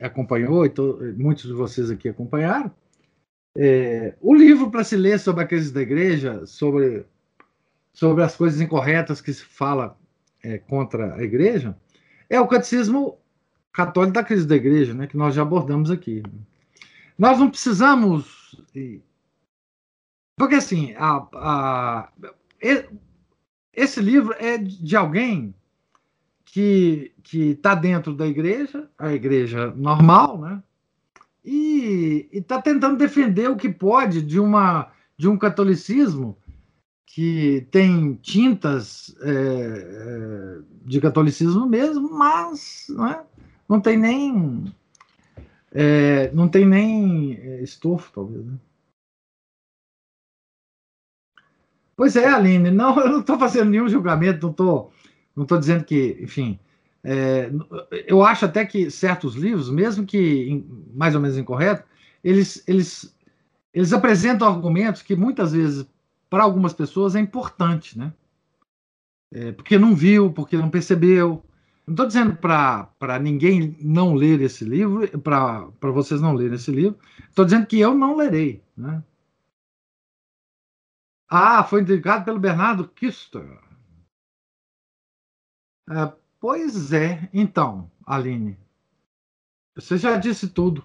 Speaker 1: acompanhou e muitos de vocês aqui acompanharam. É, o livro para se ler sobre a crise da igreja, sobre, sobre as coisas incorretas que se fala é, contra a igreja, é o Catecismo Católico da Crise da Igreja, né, que nós já abordamos aqui. Nós não precisamos. Porque, assim, a, a, esse livro é de alguém que está dentro da igreja, a igreja normal, né? e está tentando defender o que pode de, uma, de um catolicismo que tem tintas é, é, de catolicismo mesmo, mas não, é, não tem nem é, não tem nem é, estofo, talvez. Né? Pois é, Aline, não, eu não estou fazendo nenhum julgamento, não estou não tô dizendo que, enfim, é, eu acho até que certos livros, mesmo que mais ou menos incorretos, eles, eles, eles apresentam argumentos que muitas vezes, para algumas pessoas, é importante, né? É, porque não viu, porque não percebeu. Não estou dizendo para ninguém não ler esse livro, para vocês não lerem esse livro. Estou dizendo que eu não lerei. Né? Ah, foi indicado pelo Bernardo Kister. É, Pois é. Então, Aline, você já disse tudo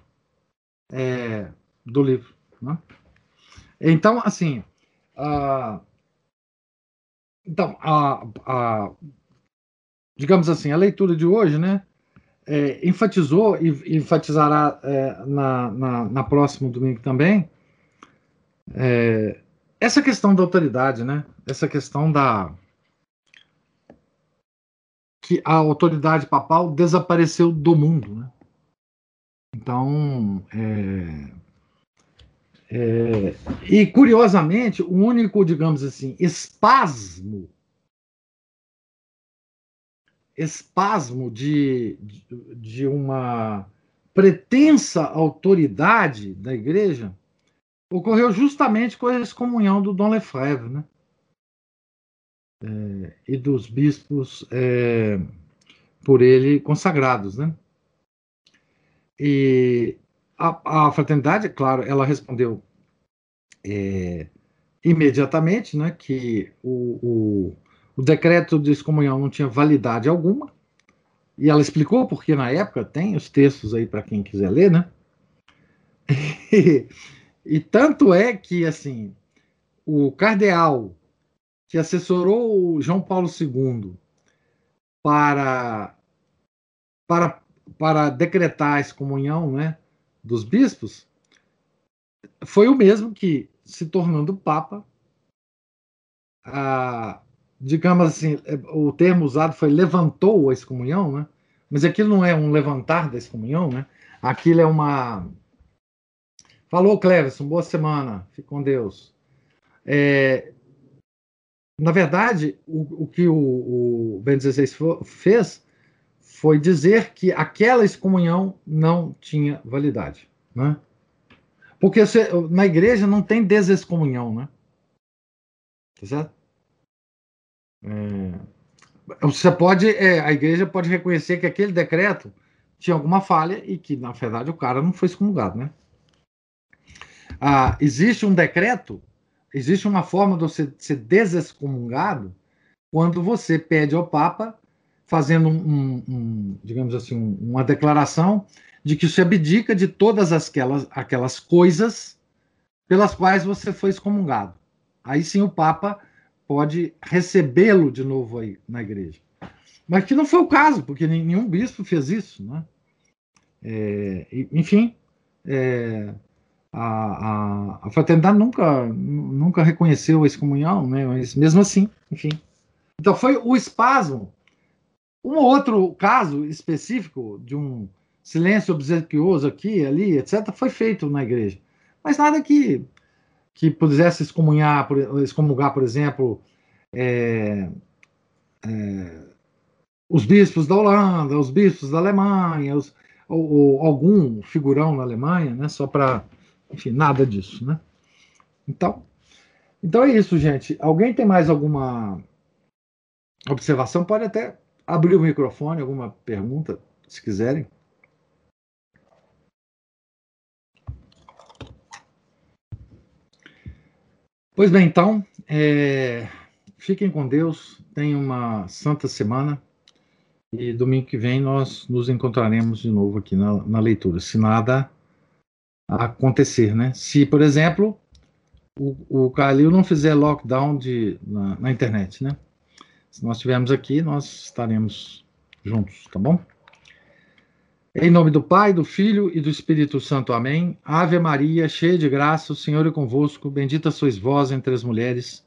Speaker 1: é, do livro. Né? Então, assim, então, a, a, digamos assim, a leitura de hoje, né, é, enfatizou e enfatizará é, na, na, na próximo domingo também é, essa questão da autoridade, né, essa questão da que a autoridade papal desapareceu do mundo. Né? Então, é, é, e curiosamente, o único, digamos assim, espasmo, espasmo de, de, de uma pretensa autoridade da igreja ocorreu justamente com a excomunhão do Dom Lefebvre, né? É, e dos bispos é, por ele consagrados, né? E a, a fraternidade, claro, ela respondeu é, imediatamente, né, que o, o, o, decreto de excomunhão não tinha validade alguma, e ela explicou porque na época tem os textos aí para quem quiser ler, né? E, e tanto é que assim o cardeal que assessorou o João Paulo II para, para, para decretar a excomunhão né, dos bispos, foi o mesmo que, se tornando Papa, a, digamos assim, o termo usado foi levantou a excomunhão, né? mas aquilo não é um levantar da excomunhão, né? aquilo é uma. Falou, Cleverson, boa semana, fique com Deus. É, na verdade, o, o que o, o Ben XVI fez foi dizer que aquela excomunhão não tinha validade, né? Porque na igreja não tem desexcomunhão, né? Tá certo? É, você pode, é, a igreja pode reconhecer que aquele decreto tinha alguma falha e que, na verdade, o cara não foi excomungado, né? Ah, existe um decreto, existe uma forma de você ser desexcomungado quando você pede ao Papa, fazendo um, um digamos assim, um, uma declaração de que se abdica de todas aquelas, aquelas coisas pelas quais você foi excomungado. Aí sim o Papa pode recebê-lo de novo aí na igreja. Mas que não foi o caso, porque nenhum bispo fez isso. Né? É, enfim, é, a, a, a, fraternidade nunca, nunca reconheceu a excomunhão, né? mas mesmo assim, enfim. Então foi o espasmo. Um outro caso específico de um silêncio obsequioso aqui, ali, etc., foi feito na igreja. Mas nada que, que pudesse excomungar, por, excomungar, por exemplo, é, é, os bispos da Holanda, os bispos da Alemanha, os, ou, ou, algum figurão na Alemanha, né? Só para, enfim, nada disso, né? Então, então é isso, gente. Alguém tem mais alguma observação? Pode até abrir o microfone, alguma pergunta, se quiserem. Pois bem, então, é, fiquem com Deus, tenham uma santa semana. E domingo que vem nós nos encontraremos de novo aqui na, na leitura, se nada acontecer, né? Se, por exemplo, o, o Calil não fizer lockdown de, na, na, internet, né? Se nós estivermos aqui, nós estaremos juntos, tá bom? Em nome do Pai, do Filho e do Espírito Santo, amém. Ave Maria, cheia de graça, o Senhor é convosco, bendita sois vós entre as mulheres,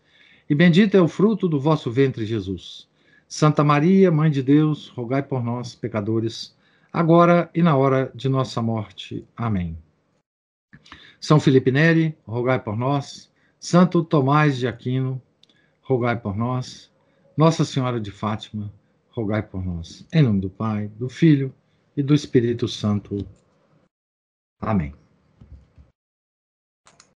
Speaker 1: e bendito é o fruto do vosso ventre, Jesus. Santa Maria, Mãe de Deus, rogai por nós, pecadores, agora e na hora de nossa morte. Amém. São Felipe Neri, rogai por nós. Santo Tomás de Aquino, rogai por nós. Nossa Senhora de Fátima, rogai por nós. Em nome do Pai, do Filho e do Espírito Santo. Amém.